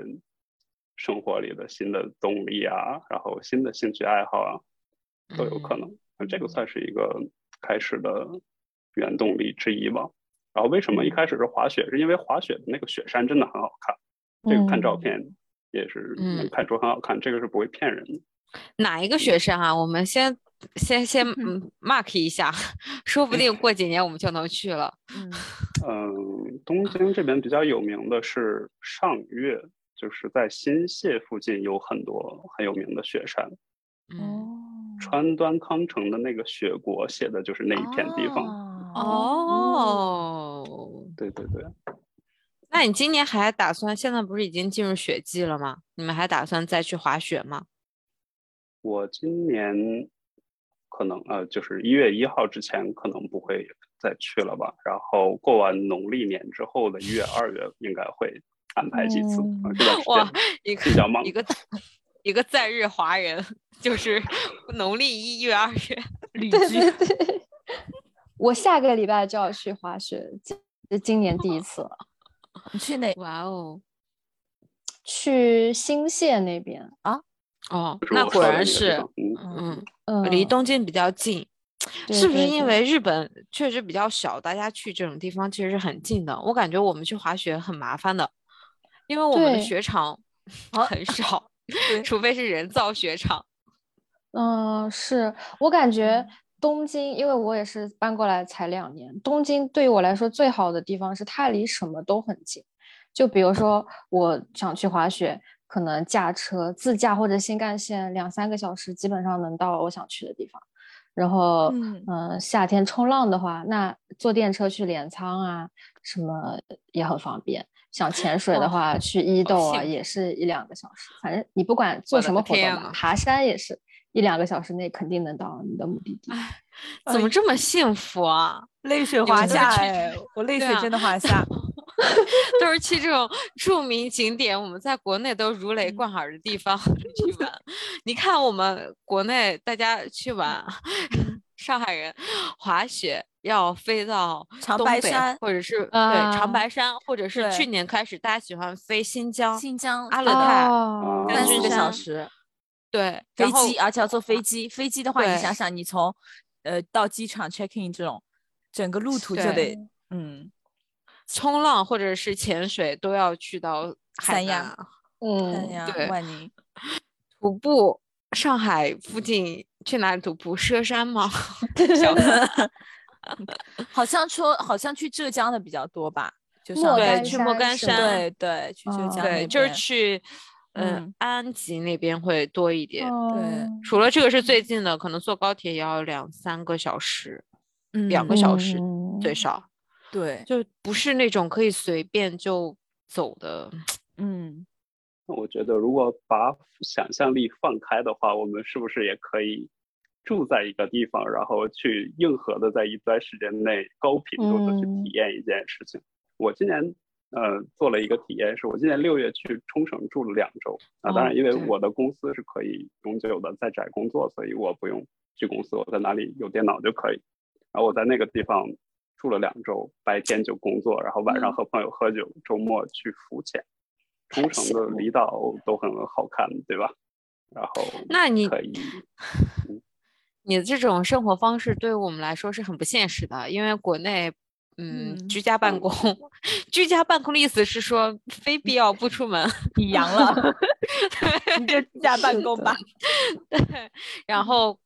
生活里的新的动力啊，然后新的兴趣爱好啊，都有可能。那这个算是一个开始的原动力之一吧。然后为什么一开始是滑雪？是因为滑雪的那个雪山真的很好看，这个看照片也是能看出很好看，这个是不会骗人的。哪一个雪山啊？我们先先先 mark 一下，说不定过几年我们就能去了。嗯 嗯，东京这边比较有名的是上越，就是在新泻附近有很多很有名的雪山。哦，川端康成的那个《雪国》写的就是那一片地方。哦，对对对。那你今年还打算？现在不是已经进入雪季了吗？你们还打算再去滑雪吗？我今年可能呃，就是一月一号之前可能不会再去了吧。然后过完农历年之后的一月、二月应该会安排几次。哇，一个一个一个在日华人，就是农历一月、二月 旅居。我下个礼拜就要去滑雪，这今年第一次了。你去哪？哇哦，去新泻那边啊？哦，那果然是，嗯嗯，离东京比较近，是不是因为日本确实比较小，大家去这种地方其实是很近的？我感觉我们去滑雪很麻烦的，因为我们的雪场 很少，除非是人造雪场。嗯，是我感觉东京，因为我也是搬过来才两年，东京对于我来说最好的地方是它离什么都很近，就比如说我想去滑雪。可能驾车自驾或者新干线两三个小时，基本上能到我想去的地方。然后，嗯，夏天冲浪的话，那坐电车去镰仓啊，什么也很方便。想潜水的话，去伊豆啊，也是一两个小时。反正你不管做什么活动，爬山也是一两个小时内肯定能到你的目的地。怎么这么幸福啊？泪水滑下哎，我泪水真的滑 下。都是去这种著名景点，我们在国内都如雷贯耳的地方去玩。你看，我们国内大家去玩，上海人滑雪要飞到长白山，或者是对长白山，或者是去年开始大家喜欢飞新疆，新疆阿勒泰三四个小时，对飞机，而且要坐飞机。飞机的话，你想想，你从呃到机场 check in 这种，整个路途就得嗯。冲浪或者是潜水都要去到三亚，嗯，对，万宁。徒步，上海附近去哪里徒步？佘山吗？好像说好像去浙江的比较多吧，就是对，去莫干山，对对，去浙江，对，就是去嗯安吉那边会多一点。对，除了这个是最近的，可能坐高铁也要两三个小时，两个小时最少。对，就不是那种可以随便就走的，嗯。那我觉得，如果把想象力放开的话，我们是不是也可以住在一个地方，然后去硬核的在一段时间内高频度的去体验一件事情？我今年呃做了一个体验，是我今年六月去冲绳住了两周。啊，当然，因为我的公司是可以永久的在宅工作，所以我不用去公司，我在哪里有电脑就可以。然后我在那个地方。住了两周，白天就工作，然后晚上和朋友喝酒，周末去浮潜。冲绳的离岛都很好看，对吧？然后那你可以，你的这种生活方式对于我们来说是很不现实的，因为国内，嗯，居家办公，居家办公的意思是说非必要不出门。你阳了，你就居家办公吧。对，然后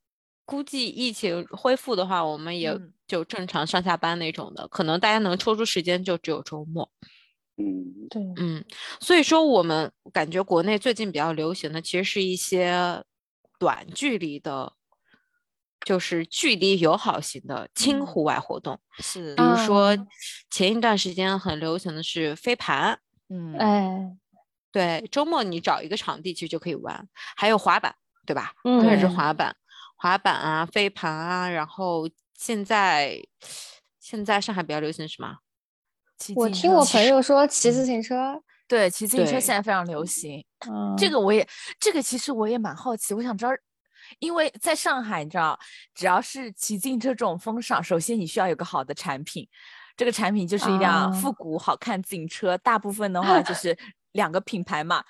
估计疫情恢复的话，我们也。就正常上下班那种的，可能大家能抽出时间就只有周末。嗯，对，嗯，所以说我们感觉国内最近比较流行的，其实是一些短距离的，就是距离友好型的轻户外活动。是，比如说前一段时间很流行的是飞盘。嗯，哎，对，周末你找一个场地其实就可以玩，还有滑板，对吧？嗯，还是滑板，滑板啊，飞盘啊，然后。现在，现在上海比较流行什么？我听我朋友说骑自行车，对，骑自行车现在非常流行。嗯，这个我也，这个其实我也蛮好奇，我想知道，因为在上海，你知道，只要是骑自行车这种风尚，首先你需要有个好的产品，这个产品就是一辆复古好看自行车。大部分的话就 是两个品牌嘛，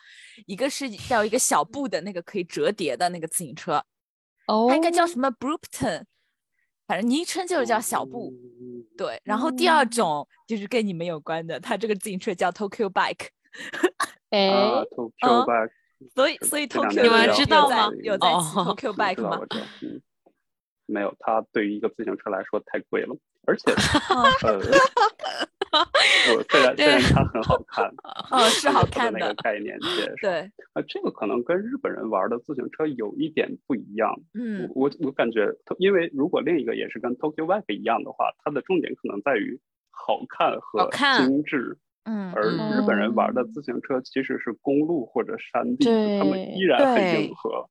一个是叫一个小布的那个可以折叠的那个自行车，哦，它应该叫什么 Broopton。反正昵称就是叫小布，对。然后第二种就是跟你们有关的，它这个自行车叫 Tokyo Bike。哎，Tokyo Bike。所以，所以 Tokyo 你们知道吗？有在 Tokyo Bike 吗？没有，它对于一个自行车来说太贵了，而且呃，我虽然 虽然它很好看，哦，是好看的那个概念对，啊，这个可能跟日本人玩的自行车有一点不一样，嗯，我我感觉，因为如果另一个也是跟 Tokyo w e b 一样的话，它的重点可能在于好看和精致。嗯，而日本人玩的自行车其实是公路或者山地，他们依然很硬核。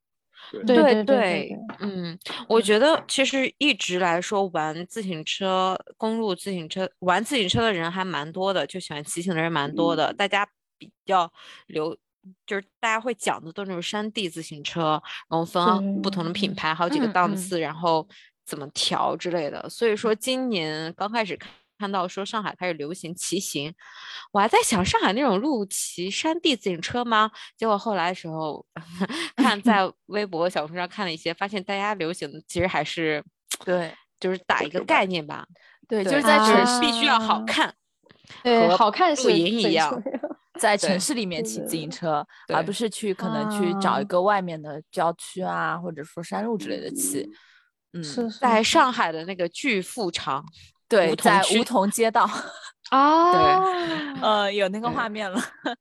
对对对，嗯，我觉得其实一直来说玩自行车、公路自行车、玩自行车的人还蛮多的，就喜欢骑行的人蛮多的。大家比较流，就是大家会讲的都是那种山地自行车，然后分不同的品牌，好几个档次，然后怎么调之类的。所以说今年刚开始看。到说上海开始流行骑行，我还在想上海那种路骑山地自行车吗？结果后来的时候 看在 微博、小红书上看了一些，发现大家流行的其实还是对，就是打一个概念吧。对，就是在城市必须要好看，对，好看露营一样，在城市里面骑自行车，而不是去可能去找一个外面的郊区啊，或者说山路之类的骑。嗯，是在上海的那个巨富场。对，在梧桐街道啊，对，呃，有那个画面了。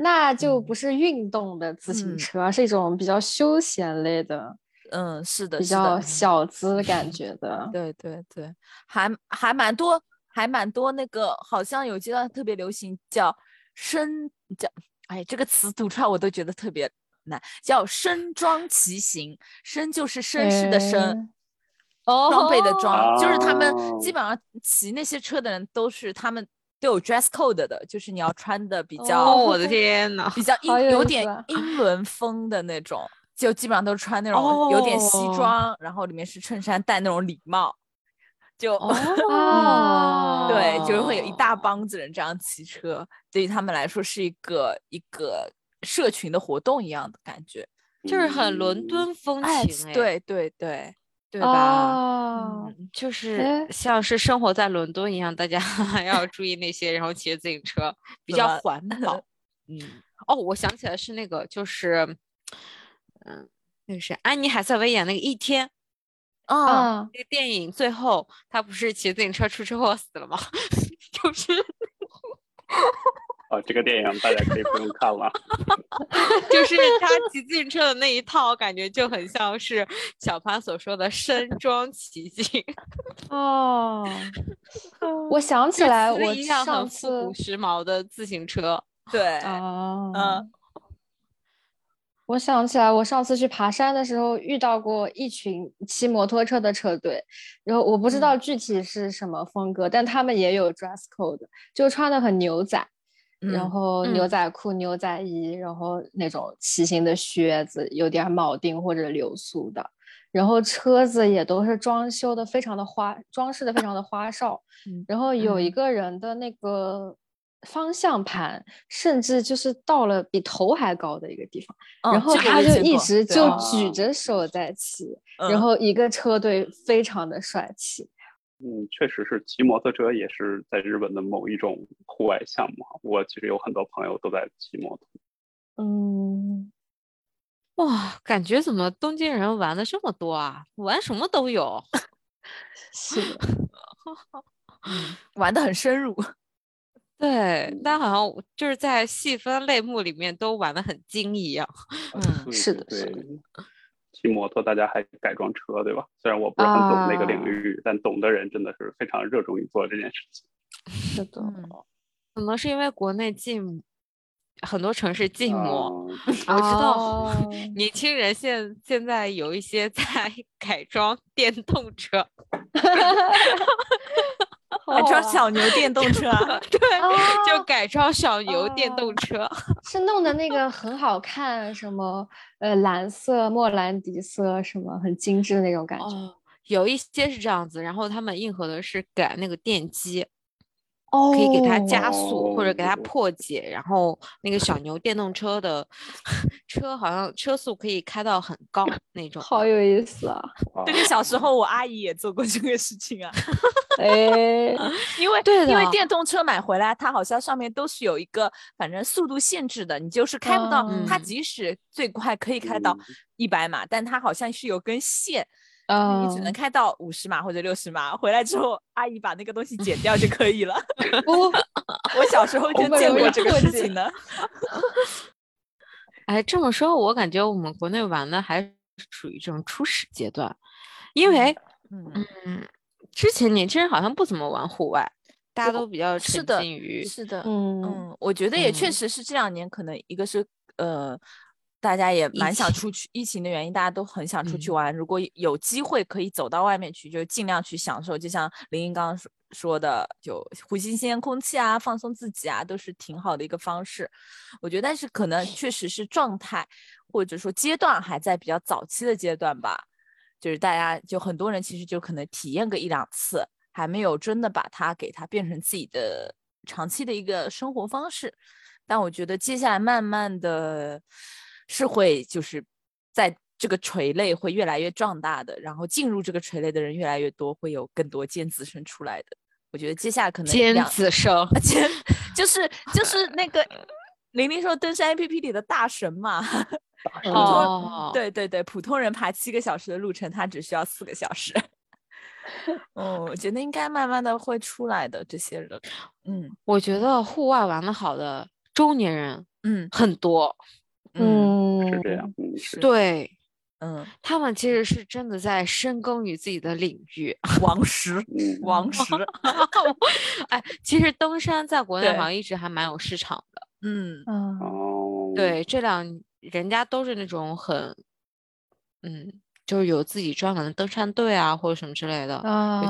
那就不是运动的自行车，是一种比较休闲类的。嗯，是的，比较小资感 觉的。对对对，还还蛮多，还蛮多。那个好像有阶段特别流行，叫身叫，哎，这个词读出来我都觉得特别难，叫身装骑行。身就是绅士的身。装备的装，就是他们基本上骑那些车的人都是他们都有 dress code 的，就是你要穿的比较，我的天呐，比较英有点英伦风的那种，就基本上都穿那种有点西装，然后里面是衬衫，戴那种礼帽，就 对，就是会有一大帮子人这样骑车，对于他们来说是一个一个社群的活动一样的感觉，就是很伦敦风情，对对对。对吧？就是像是生活在伦敦一样，大家 要注意那些，然后骑自行车比较环保。嗯，哦，我想起来是那个，就是，嗯，那个谁，安妮海瑟薇演那个一天，啊，那个电影最后他不是骑自行车出车祸死了吗？就是。哦，这个电影大家可以不用看了。就是他骑自行车的那一套，感觉就很像是小潘所说的身装骑行。哦，我想起来，我上次复古时髦的自行车。对，嗯，我想起来，我上次去爬山的时候遇到过一群骑摩托车的车队，然后我不知道具体是什么风格，但他们也有 dress code，就穿的很牛仔。然后牛仔裤、牛仔衣，然后那种骑行的靴子，有点铆钉或者流苏的。然后车子也都是装修的非常的花，装饰的非常的花哨。然后有一个人的那个方向盘，甚至就是到了比头还高的一个地方。然后他就一直就举着手在骑，然后一个车队非常的帅气。嗯，确实是骑摩托车也是在日本的某一种户外项目我其实有很多朋友都在骑摩托。嗯，哇，感觉怎么东京人玩的这么多啊？玩什么都有。是的，玩的很深入。对，但好像就是在细分类目里面都玩的很精一样。嗯，是的，是的。骑摩托，大家还改装车，对吧？虽然我不是很懂那个领域，但懂的人真的是非常热衷于做这件事情。是的，可能是因为国内禁，很多城市禁摩。我知道，年轻人现现在有一些在 改装电动车。改装小牛电动车，对，就改装小牛电动车，是弄的那个很好看，什么呃蓝色、莫兰迪色，什么很精致的那种感觉。有一些是这样子，然后他们硬核的是改那个电机。哦，可以给它加速或者给它破解，然后那个小牛电动车的 车好像车速可以开到很高 那种，好有意思啊！这个小时候我阿姨也做过这个事情啊。哎，因为对因为电动车买回来，它好像上面都是有一个反正速度限制的，你就是开不到。它即使最快可以开到一百码，但它好像是有根线。你只能开到五十码或者六十码，回来之后阿姨把那个东西剪掉就可以了。我小时候就见过这个事情呢。哎，这么说，我感觉我们国内玩的还属于这种初始阶段，因为嗯，之前年轻人好像不怎么玩户外，大家都比较沉浸于是的，嗯嗯，我觉得也确实是这两年可能一个是呃。大家也蛮想出去，疫情的原因，大家都很想出去玩。如果有机会可以走到外面去，就尽量去享受。就像林英刚刚说说的，就呼吸新鲜空气啊，放松自己啊，都是挺好的一个方式。我觉得，但是可能确实是状态或者说阶段还在比较早期的阶段吧。就是大家就很多人其实就可能体验个一两次，还没有真的把它给它变成自己的长期的一个生活方式。但我觉得接下来慢慢的。是会就是在这个垂类会越来越壮大的，然后进入这个垂类的人越来越多，会有更多尖子生出来的。我觉得接下来可能尖子生，尖就是就是那个 玲玲说登山 APP 里的大神嘛。哦，对对对，普通人爬七个小时的路程，他只需要四个小时。哦，我觉得应该慢慢的会出来的这些人。嗯，我觉得户外玩的好的中年人，嗯，很多。嗯，是这样。嗯，对，嗯，他们其实是真的在深耕于自己的领域。王石，王石，哎，其实登山在国内好像一直还蛮有市场的。嗯嗯，哦，对，这两人家都是那种很，嗯，就是有自己专门的登山队啊，或者什么之类的，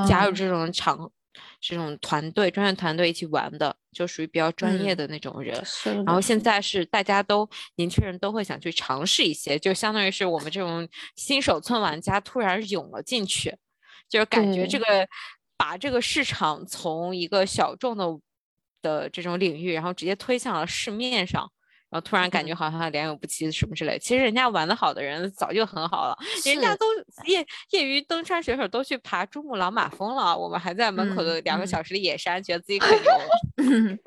加入这种场。这种团队、专业团队一起玩的，就属于比较专业的那种人。然后现在是大家都年轻人都会想去尝试一些，就相当于是我们这种新手村玩家突然涌了进去，就是感觉这个把这个市场从一个小众的的这种领域，然后直接推向了市面上。然后突然感觉好像良莠不齐什么之类，其实人家玩的好的人早就很好了，人家都业业余登山选手都去爬珠穆朗玛峰了，我们还在门口的两个小时的野山，觉得自己可牛。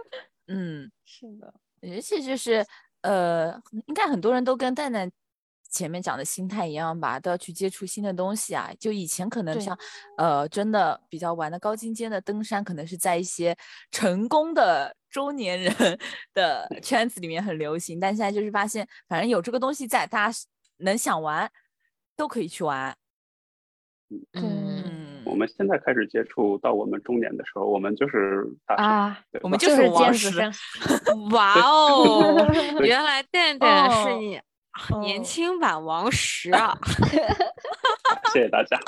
嗯，是的，尤其就是呃，应该很多人都跟蛋蛋。前面讲的心态一样吧，都要去接触新的东西啊。就以前可能像，呃，真的比较玩的高精尖的登山，可能是在一些成功的中年人 的圈子里面很流行。但现在就是发现，反正有这个东西在，大家能想玩都可以去玩。嗯，我们现在开始接触到我们中年的时候，我们就是啊，我们就是王石。哇哦，原来蛋蛋是你。年轻版王石啊！谢谢大家。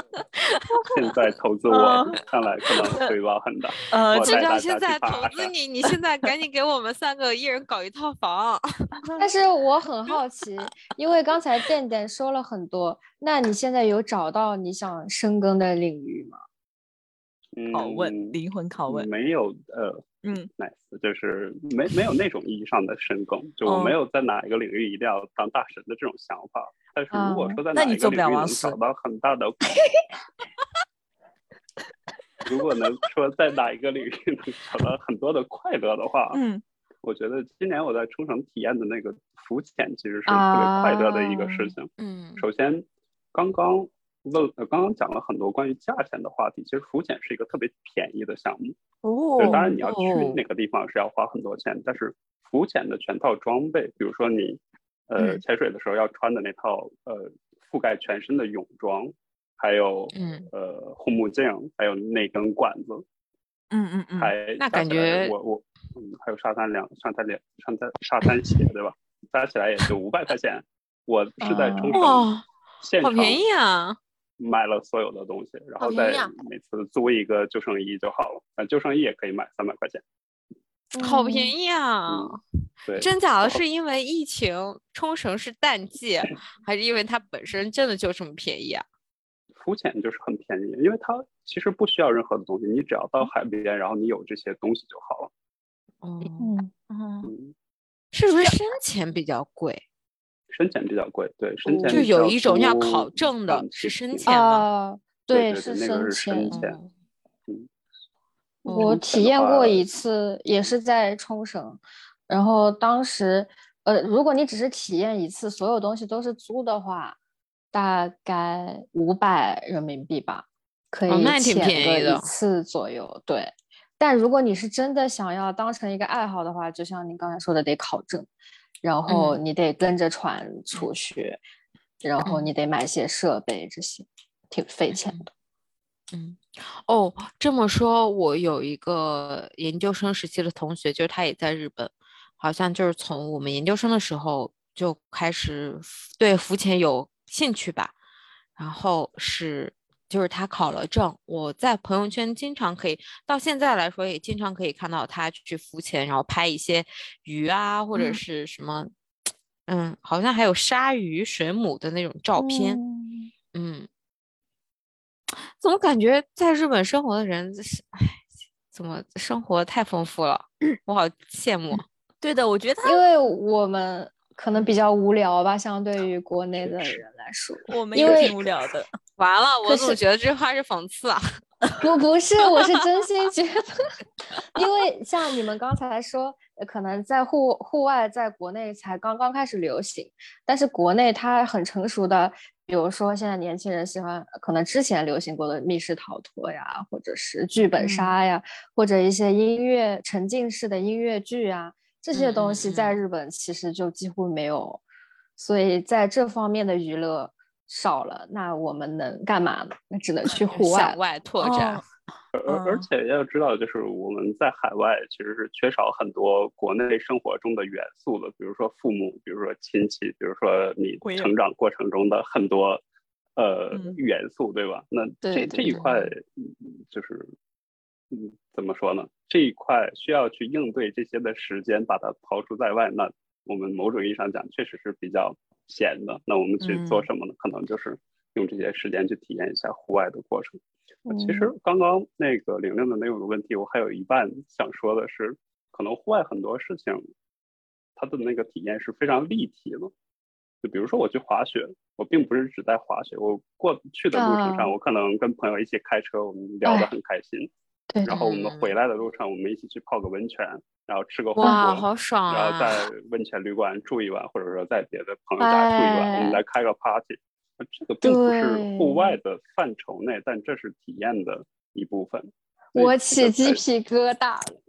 现在投资我，看来可能回报很大。呃，就像现在投资你，你现在赶紧给我们三个一人搞一套房。但是我很好奇，因为刚才店店说了很多，那你现在有找到你想深耕的领域吗？拷问，灵魂拷问。没有，呃。嗯，nice，就是没没有那种意义上的深耕，就我没有在哪一个领域一定要当大神的这种想法。但是如果说在哪一个领域能找到很大的，如果能说在哪一个领域能找到很多的快乐的话，嗯，我觉得今年我在冲绳体验的那个浮潜其实是特别快乐的一个事情。嗯，首先刚刚。问呃，刚刚讲了很多关于价钱的话题。其实浮潜是一个特别便宜的项目哦。就当然你要去那个地方是要花很多钱，但是浮潜的全套装备，比如说你呃潜水的时候要穿的那套呃覆盖全身的泳装，还有嗯呃护目镜，还有那根管子，嗯嗯嗯，还那感觉我我嗯还有沙滩两沙滩两沙滩沙滩鞋对吧？加起来也就五百块钱。我是在冲绳现场，好便宜啊！买了所有的东西，然后再每次租一个救生衣就好了。那救生衣也可以买三百块钱，好便宜啊！对，真假的是因为疫情，冲绳是淡季，还是因为它本身真的就这么便宜啊？浮潜就是很便宜，因为它其实不需要任何的东西，你只要到海边，然后你有这些东西就好了。哦，嗯，是不是深潜比较贵？深潜比较贵，对，深潜就有一种要考证的，是深潜吗？对，是深潜。嗯，我体验过一次，也是在冲绳。然后当时，呃，如果你只是体验一次，所有东西都是租的话，大概五百人民币吧，可以潜个一次左右。对，但如果你是真的想要当成一个爱好的话，就像你刚才说的，得考证，然后你得跟着船出去，然后你得买些设备，这些挺费钱的。嗯，哦，这么说，我有一个研究生时期的同学，就是他也在日本，好像就是从我们研究生的时候就开始对浮潜有。兴趣吧，然后是就是他考了证，我在朋友圈经常可以到现在来说也经常可以看到他去浮潜，然后拍一些鱼啊或者是什么，嗯，好像还有鲨鱼、水母的那种照片，嗯，怎么感觉在日本生活的人是，哎，怎么生活太丰富了，我好羡慕。对的，我觉得因为我们。可能比较无聊吧，相对于国内的人来说，我们也挺无聊的。完了，我总觉得这话是讽刺啊！不，不是，我是真心觉 得，因为像你们刚才说，可能在户户外，在国内才刚刚开始流行，但是国内它很成熟的，比如说现在年轻人喜欢，可能之前流行过的密室逃脱呀，或者是剧本杀呀，或者一些音乐沉浸式的音乐剧啊。这些东西在日本其实就几乎没有，所以在这方面的娱乐少了，那我们能干嘛呢？那只能去 户外向外拓展。而而且要知道，就是我们在海外其实是缺少很多国内生活中的元素的，比如说父母，比如说亲戚，比如说你成长过程中的很多呃元素，对吧？那这这一块就是。嗯，怎么说呢？这一块需要去应对这些的时间，把它抛出在外，那我们某种意义上讲，确实是比较闲的。那我们去做什么呢？可能就是用这些时间去体验一下户外的过程。其实刚刚那个玲玲的那个问题，我还有一半想说的是，可能户外很多事情，它的那个体验是非常立体的。就比如说我去滑雪，我并不是只在滑雪，我过去的路程上，我可能跟朋友一起开车，我们聊得很开心。然后我们回来的路上，我们一起去泡个温泉，然后吃个火锅，好爽啊！然后在温泉旅馆住一晚，或者说在别的朋友家住一晚，我们来开个 party。这个并不是户外的范畴内，但这是体验的一部分。我起鸡皮疙瘩了，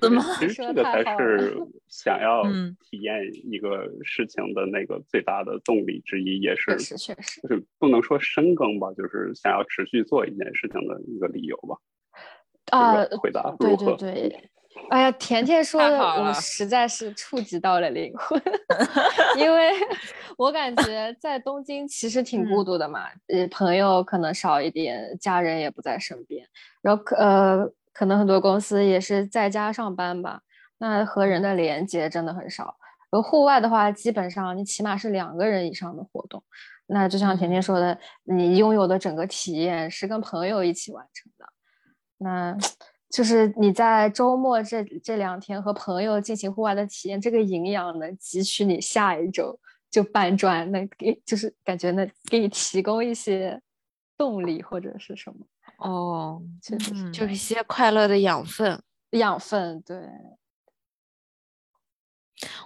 怎么？其实这个才是 想要体验一个事情的那个最大的动力之一，也是确实，就是不能说深耕吧，就是想要持续做一件事情的一个理由吧。啊，回答对对对，哎呀，甜甜说的我实在是触及到了灵魂，因为 我感觉在东京其实挺孤独的嘛，呃，朋友可能少一点，家人也不在身边，然后可呃，可能很多公司也是在家上班吧，那和人的连接真的很少。然后户外的话，基本上你起码是两个人以上的活动，那就像甜甜说的，你拥有的整个体验是跟朋友一起完成的。那就是你在周末这这两天和朋友进行户外的体验，这个营养能汲取你下一周就搬砖，能给就是感觉能给你提供一些动力或者是什么哦，就是就是一些快乐的养分，养分对。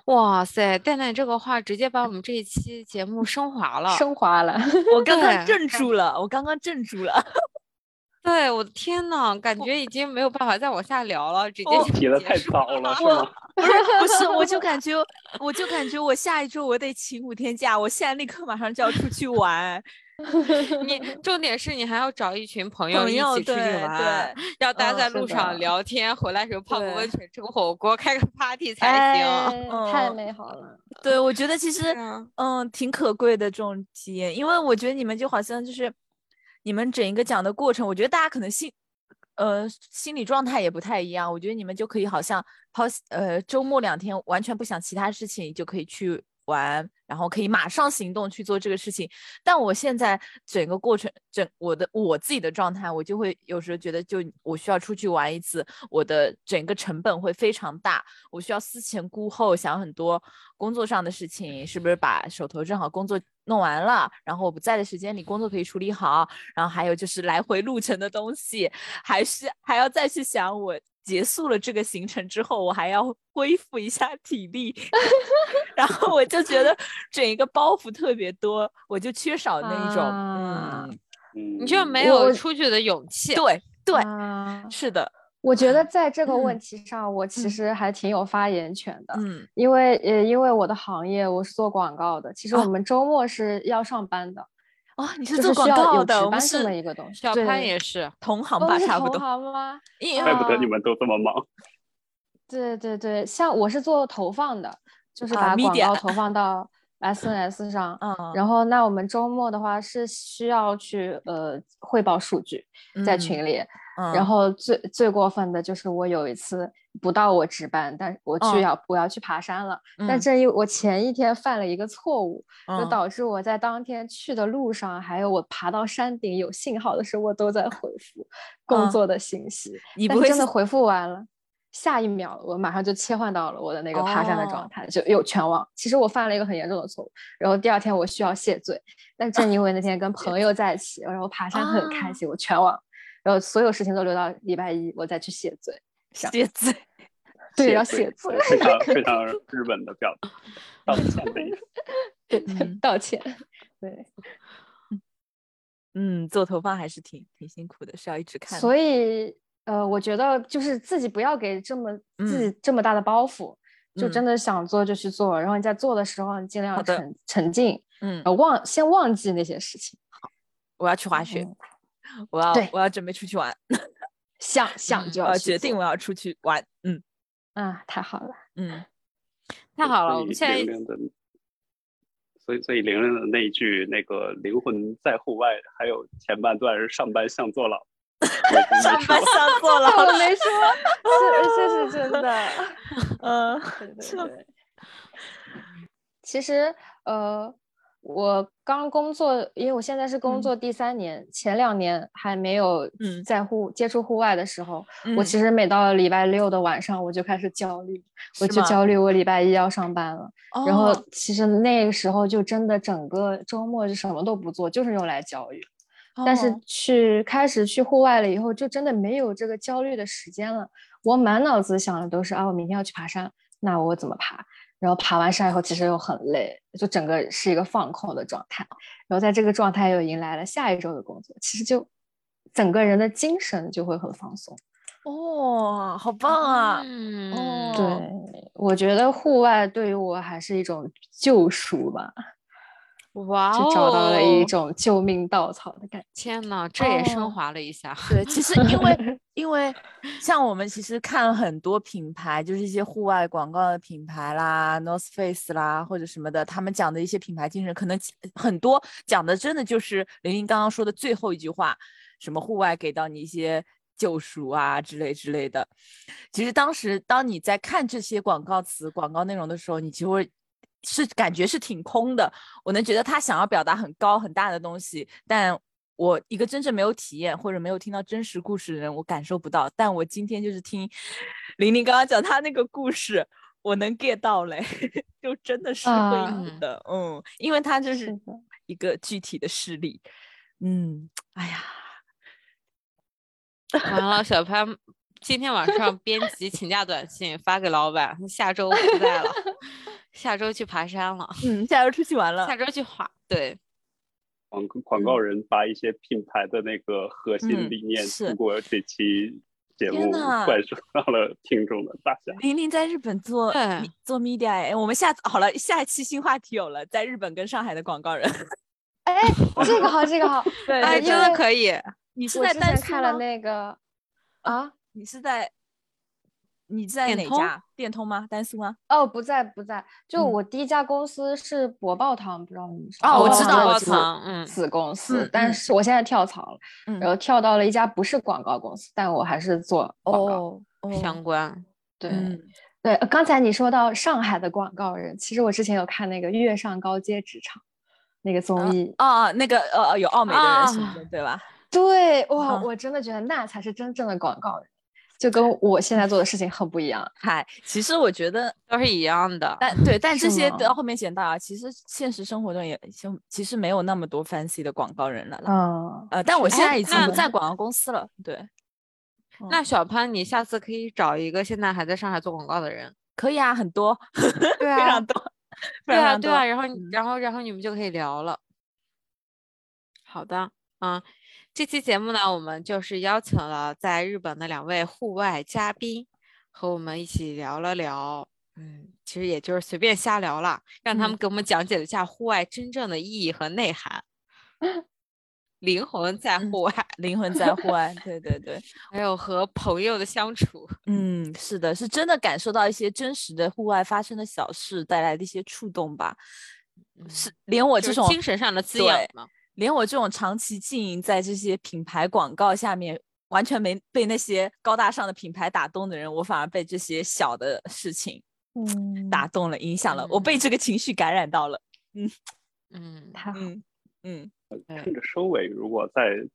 哇塞，蛋蛋这个话直接把我们这一期节目升华了，升华了，我刚刚镇住了，我刚刚镇住了。对，我的天呐，感觉已经没有办法再往下聊了，直接提的太早了，是吗？不是，不是，我就感觉，我就感觉我下一周我得请五天假，我现在立刻马上就要出去玩。你重点是你还要找一群朋友一起出去玩，要待在路上聊天，回来时候泡个温泉，吃个火锅，开个 party 才行，太美好了。对，我觉得其实嗯挺可贵的这种体验，因为我觉得你们就好像就是。你们整一个讲的过程，我觉得大家可能心，呃，心理状态也不太一样。我觉得你们就可以好像抛，呃，周末两天完全不想其他事情，就可以去玩。然后可以马上行动去做这个事情，但我现在整个过程，整我的我自己的状态，我就会有时候觉得，就我需要出去玩一次，我的整个成本会非常大，我需要思前顾后，想很多工作上的事情，是不是把手头正好工作弄完了，然后我不在的时间里工作可以处理好，然后还有就是来回路程的东西，还是还要再去想我。结束了这个行程之后，我还要恢复一下体力，然 后我就觉得整一个包袱特别多，我就缺少那一种，嗯，你就没有出去的勇气。对对，是的。我觉得在这个问题上，我其实还挺有发言权的。嗯，因为呃，因为我的行业我是做广告的，其实我们周末是要上班的。哦，你是做广告的，我们是这么一个东西。小潘也是同行吧，差不多。同行吗？怪不得你们都这么忙。对对对，像我是做投放的，就是把广告投放到 SNS 上。嗯。然后，那我们周末的话是需要去呃汇报数据，在群里。然后最最过分的就是我有一次不到我值班，但我去要我要去爬山了，但正因我前一天犯了一个错误，就导致我在当天去的路上，还有我爬到山顶有信号的时候，我都在回复工作的信息。你不会真的回复完了，下一秒我马上就切换到了我的那个爬山的状态，就又全忘。其实我犯了一个很严重的错误，然后第二天我需要谢罪，但正因为那天跟朋友在一起，然后爬山很开心，我全忘。然后所有事情都留到礼拜一，我再去谢罪。谢罪，对，要写字，非常 非常日本的表达，道歉的意思。对，道歉。对，嗯，做头发还是挺挺辛苦的，是要一直看。所以，呃，我觉得就是自己不要给这么自己这么大的包袱，就真的想做就去做，然后你在做的时候你尽量沉沉浸，嗯，忘先忘记那些事情。我要去滑雪。我要我要准备出去玩，想想就要决定我要出去玩，嗯。啊，太好了，嗯，太好了。我们现在，所以所以玲玲的那一句那个灵魂在户外，还有前半段是上班像坐牢，上班像坐牢，我没说，这这是真的，嗯，对对对，其实呃。我刚工作，因为我现在是工作第三年，前两年还没有在户接触户外的时候，我其实每到礼拜六的晚上，我就开始焦虑，我就焦虑我礼拜一要上班了。然后其实那个时候就真的整个周末就什么都不做，就是用来焦虑。但是去开始去户外了以后，就真的没有这个焦虑的时间了。我满脑子想的都是啊，我明天要去爬山，那我怎么爬？然后爬完山以后，其实又很累，就整个是一个放空的状态。然后在这个状态又迎来了下一周的工作，其实就整个人的精神就会很放松。哦，好棒啊！嗯，对，我觉得户外对于我还是一种救赎吧。哇，就找到了一种救命稻草的感觉。天呐，这也升华了一下。对，其实因为 因为像我们其实看很多品牌，就是一些户外广告的品牌啦，North Face 啦或者什么的，他们讲的一些品牌精神，可能很多讲的真的就是玲玲刚刚说的最后一句话，什么户外给到你一些救赎啊之类之类的。其实当时当你在看这些广告词、广告内容的时候，你就会。是感觉是挺空的，我能觉得他想要表达很高很大的东西，但我一个真正没有体验或者没有听到真实故事的人，我感受不到。但我今天就是听玲玲刚刚讲她那个故事，我能 get 到嘞，就真的是会有的，嗯，因为他就是一个具体的事例，嗯，哎呀，完了，小潘今天晚上编辑请假短信发给老板，下周不在了。下周去爬山了，嗯，下周出去玩了，下周去滑，对。广广告人把一些品牌的那个核心理念通过这期节目灌输 到了听众的大家。玲玲在日本做做 media，哎，我们下次好了，下一期新话题有了，在日本跟上海的广告人。哎，这个好，这个好，对，哎，真的可以。你是在单看了那个啊？你是在？你在哪家电通吗？丹苏吗？哦，不在，不在。就我第一家公司是博报堂，不知道你们哦，我知道博报堂，嗯，子公司。但是我现在跳槽了，然后跳到了一家不是广告公司，但我还是做广告相关。对对，刚才你说到上海的广告人，其实我之前有看那个《月上高阶职场》那个综艺啊，那个呃有奥美的人对吧？对，哇，我真的觉得那才是真正的广告人。就跟我现在做的事情很不一样。嗨，其实我觉得都是一样的。但对，但这些到后面捡到啊，其实现实生活中也就其实没有那么多 fancy 的广告人了。嗯，呃，但我现在已经不在广告公司了。对，那小潘，你下次可以找一个现在还在上海做广告的人。可以啊，很多 对啊，非常多，对啊，对啊，然后，然后，然后你们就可以聊了。好的，嗯，这期节目呢，我们就是邀请了在日本的两位户外嘉宾，和我们一起聊了聊，嗯，其实也就是随便瞎聊了，让他们给我们讲解了一下户外真正的意义和内涵。灵魂在户外，灵魂在户外，对对对，还有和朋友的相处，嗯，是的，是真的感受到一些真实的户外发生的小事带来的一些触动吧，是连我这种精神上的滋养吗？连我这种长期经营在这些品牌广告下面，完全没被那些高大上的品牌打动的人，我反而被这些小的事情，嗯，打动了，影响了，我被这个情绪感染到了，嗯嗯，太好，嗯。趁着收尾，如果再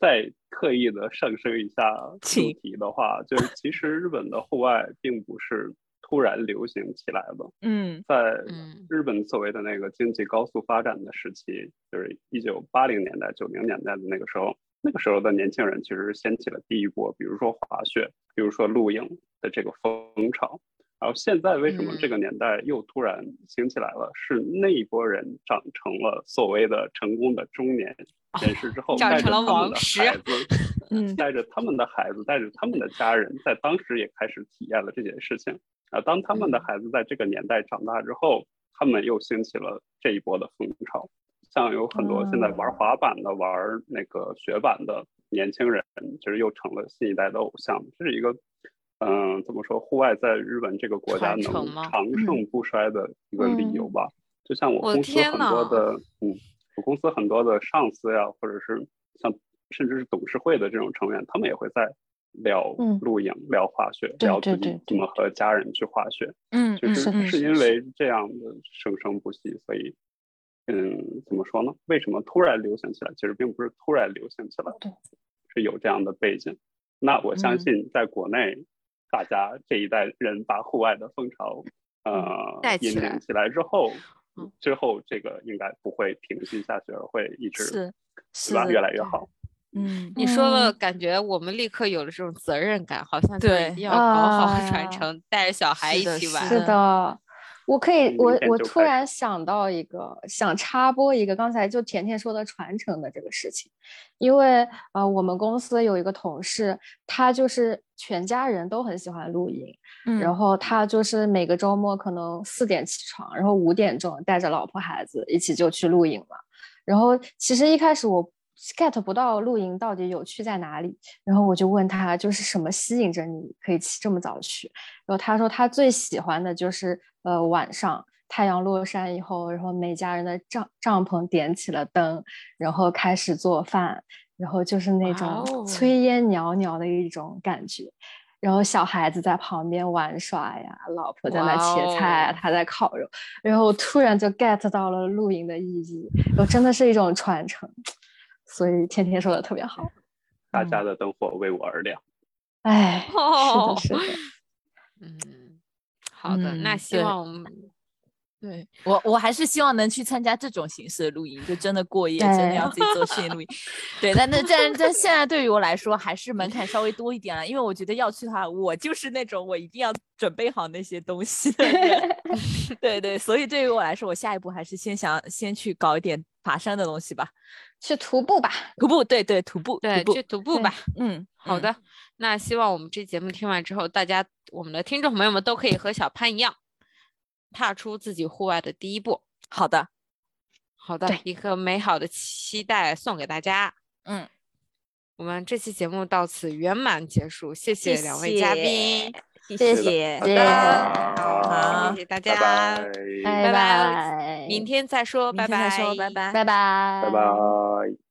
再刻意的上升一下主题的话，就是其实日本的户外并不是突然流行起来了。嗯，在日本所谓的那个经济高速发展的时期，就是一九八零年代、九零年代的那个时候，那个时候的年轻人其实掀起了第一波，比如说滑雪，比如说露营的这个风潮。然后现在为什么这个年代又突然兴起来了？是那一波人长成了所谓的成功的中年人士之后，带着他们的孩子，嗯，带着他们的孩子，带着他们的家人，在当时也开始体验了这件事情。啊，当他们的孩子在这个年代长大之后，他们又兴起了这一波的风潮。像有很多现在玩滑板的、玩那个雪板的年轻人，其实又成了新一代的偶像。这是一个。嗯，怎么说？户外在日本这个国家能长盛不衰的一个理由吧。就像我公司很多的，嗯，我公司很多的上司呀，或者是像甚至是董事会的这种成员，他们也会在聊露营、聊滑雪、聊自己怎么和家人去滑雪。嗯，就是是因为这样的生生不息，所以，嗯，怎么说呢？为什么突然流行起来？其实并不是突然流行起来，是有这样的背景。那我相信在国内。大家这一代人把户外的风潮，呃，引领起来之后，之后这个应该不会停息下去，而会一直是是吧？越来越好。嗯，你说了，感觉我们立刻有了这种责任感，好像对要搞好传承，带着小孩一起玩。是的。我可以，我我突然想到一个，想插播一个，刚才就甜甜说的传承的这个事情，因为呃，我们公司有一个同事，他就是全家人都很喜欢露营，然后他就是每个周末可能四点起床，然后五点钟带着老婆孩子一起就去露营了，然后其实一开始我。Get 不到露营到底有趣在哪里，然后我就问他，就是什么吸引着你可以起这么早去？然后他说他最喜欢的就是呃晚上太阳落山以后，然后每家人的帐帐篷点起了灯，然后开始做饭，然后就是那种炊烟袅袅的一种感觉，然后小孩子在旁边玩耍呀，老婆在那切菜，他在烤肉，然后突然就 get 到了露营的意义，然后真的是一种传承。所以天天说的特别好，大家的灯火为我而亮。哎，是的，是的。嗯，好的，那希望我们对我，我还是希望能去参加这种形式的露营，就真的过夜，真的要自己做实验露营。对，但那但但现在对于我来说，还是门槛稍微多一点了，因为我觉得要去的话，我就是那种我一定要准备好那些东西的人。对对，所以对于我来说，我下一步还是先想先去搞一点爬山的东西吧。去徒步吧，徒步，对对，徒步，对，去徒步吧。嗯，好的。那希望我们这节目听完之后，大家，我们的听众朋友们都可以和小潘一样，踏出自己户外的第一步。好的，好的，一个美好的期待送给大家。嗯，我们这期节目到此圆满结束，谢谢两位嘉宾，谢谢，好的，谢谢大家，拜拜，明天再说，拜拜，拜拜，拜拜，拜拜。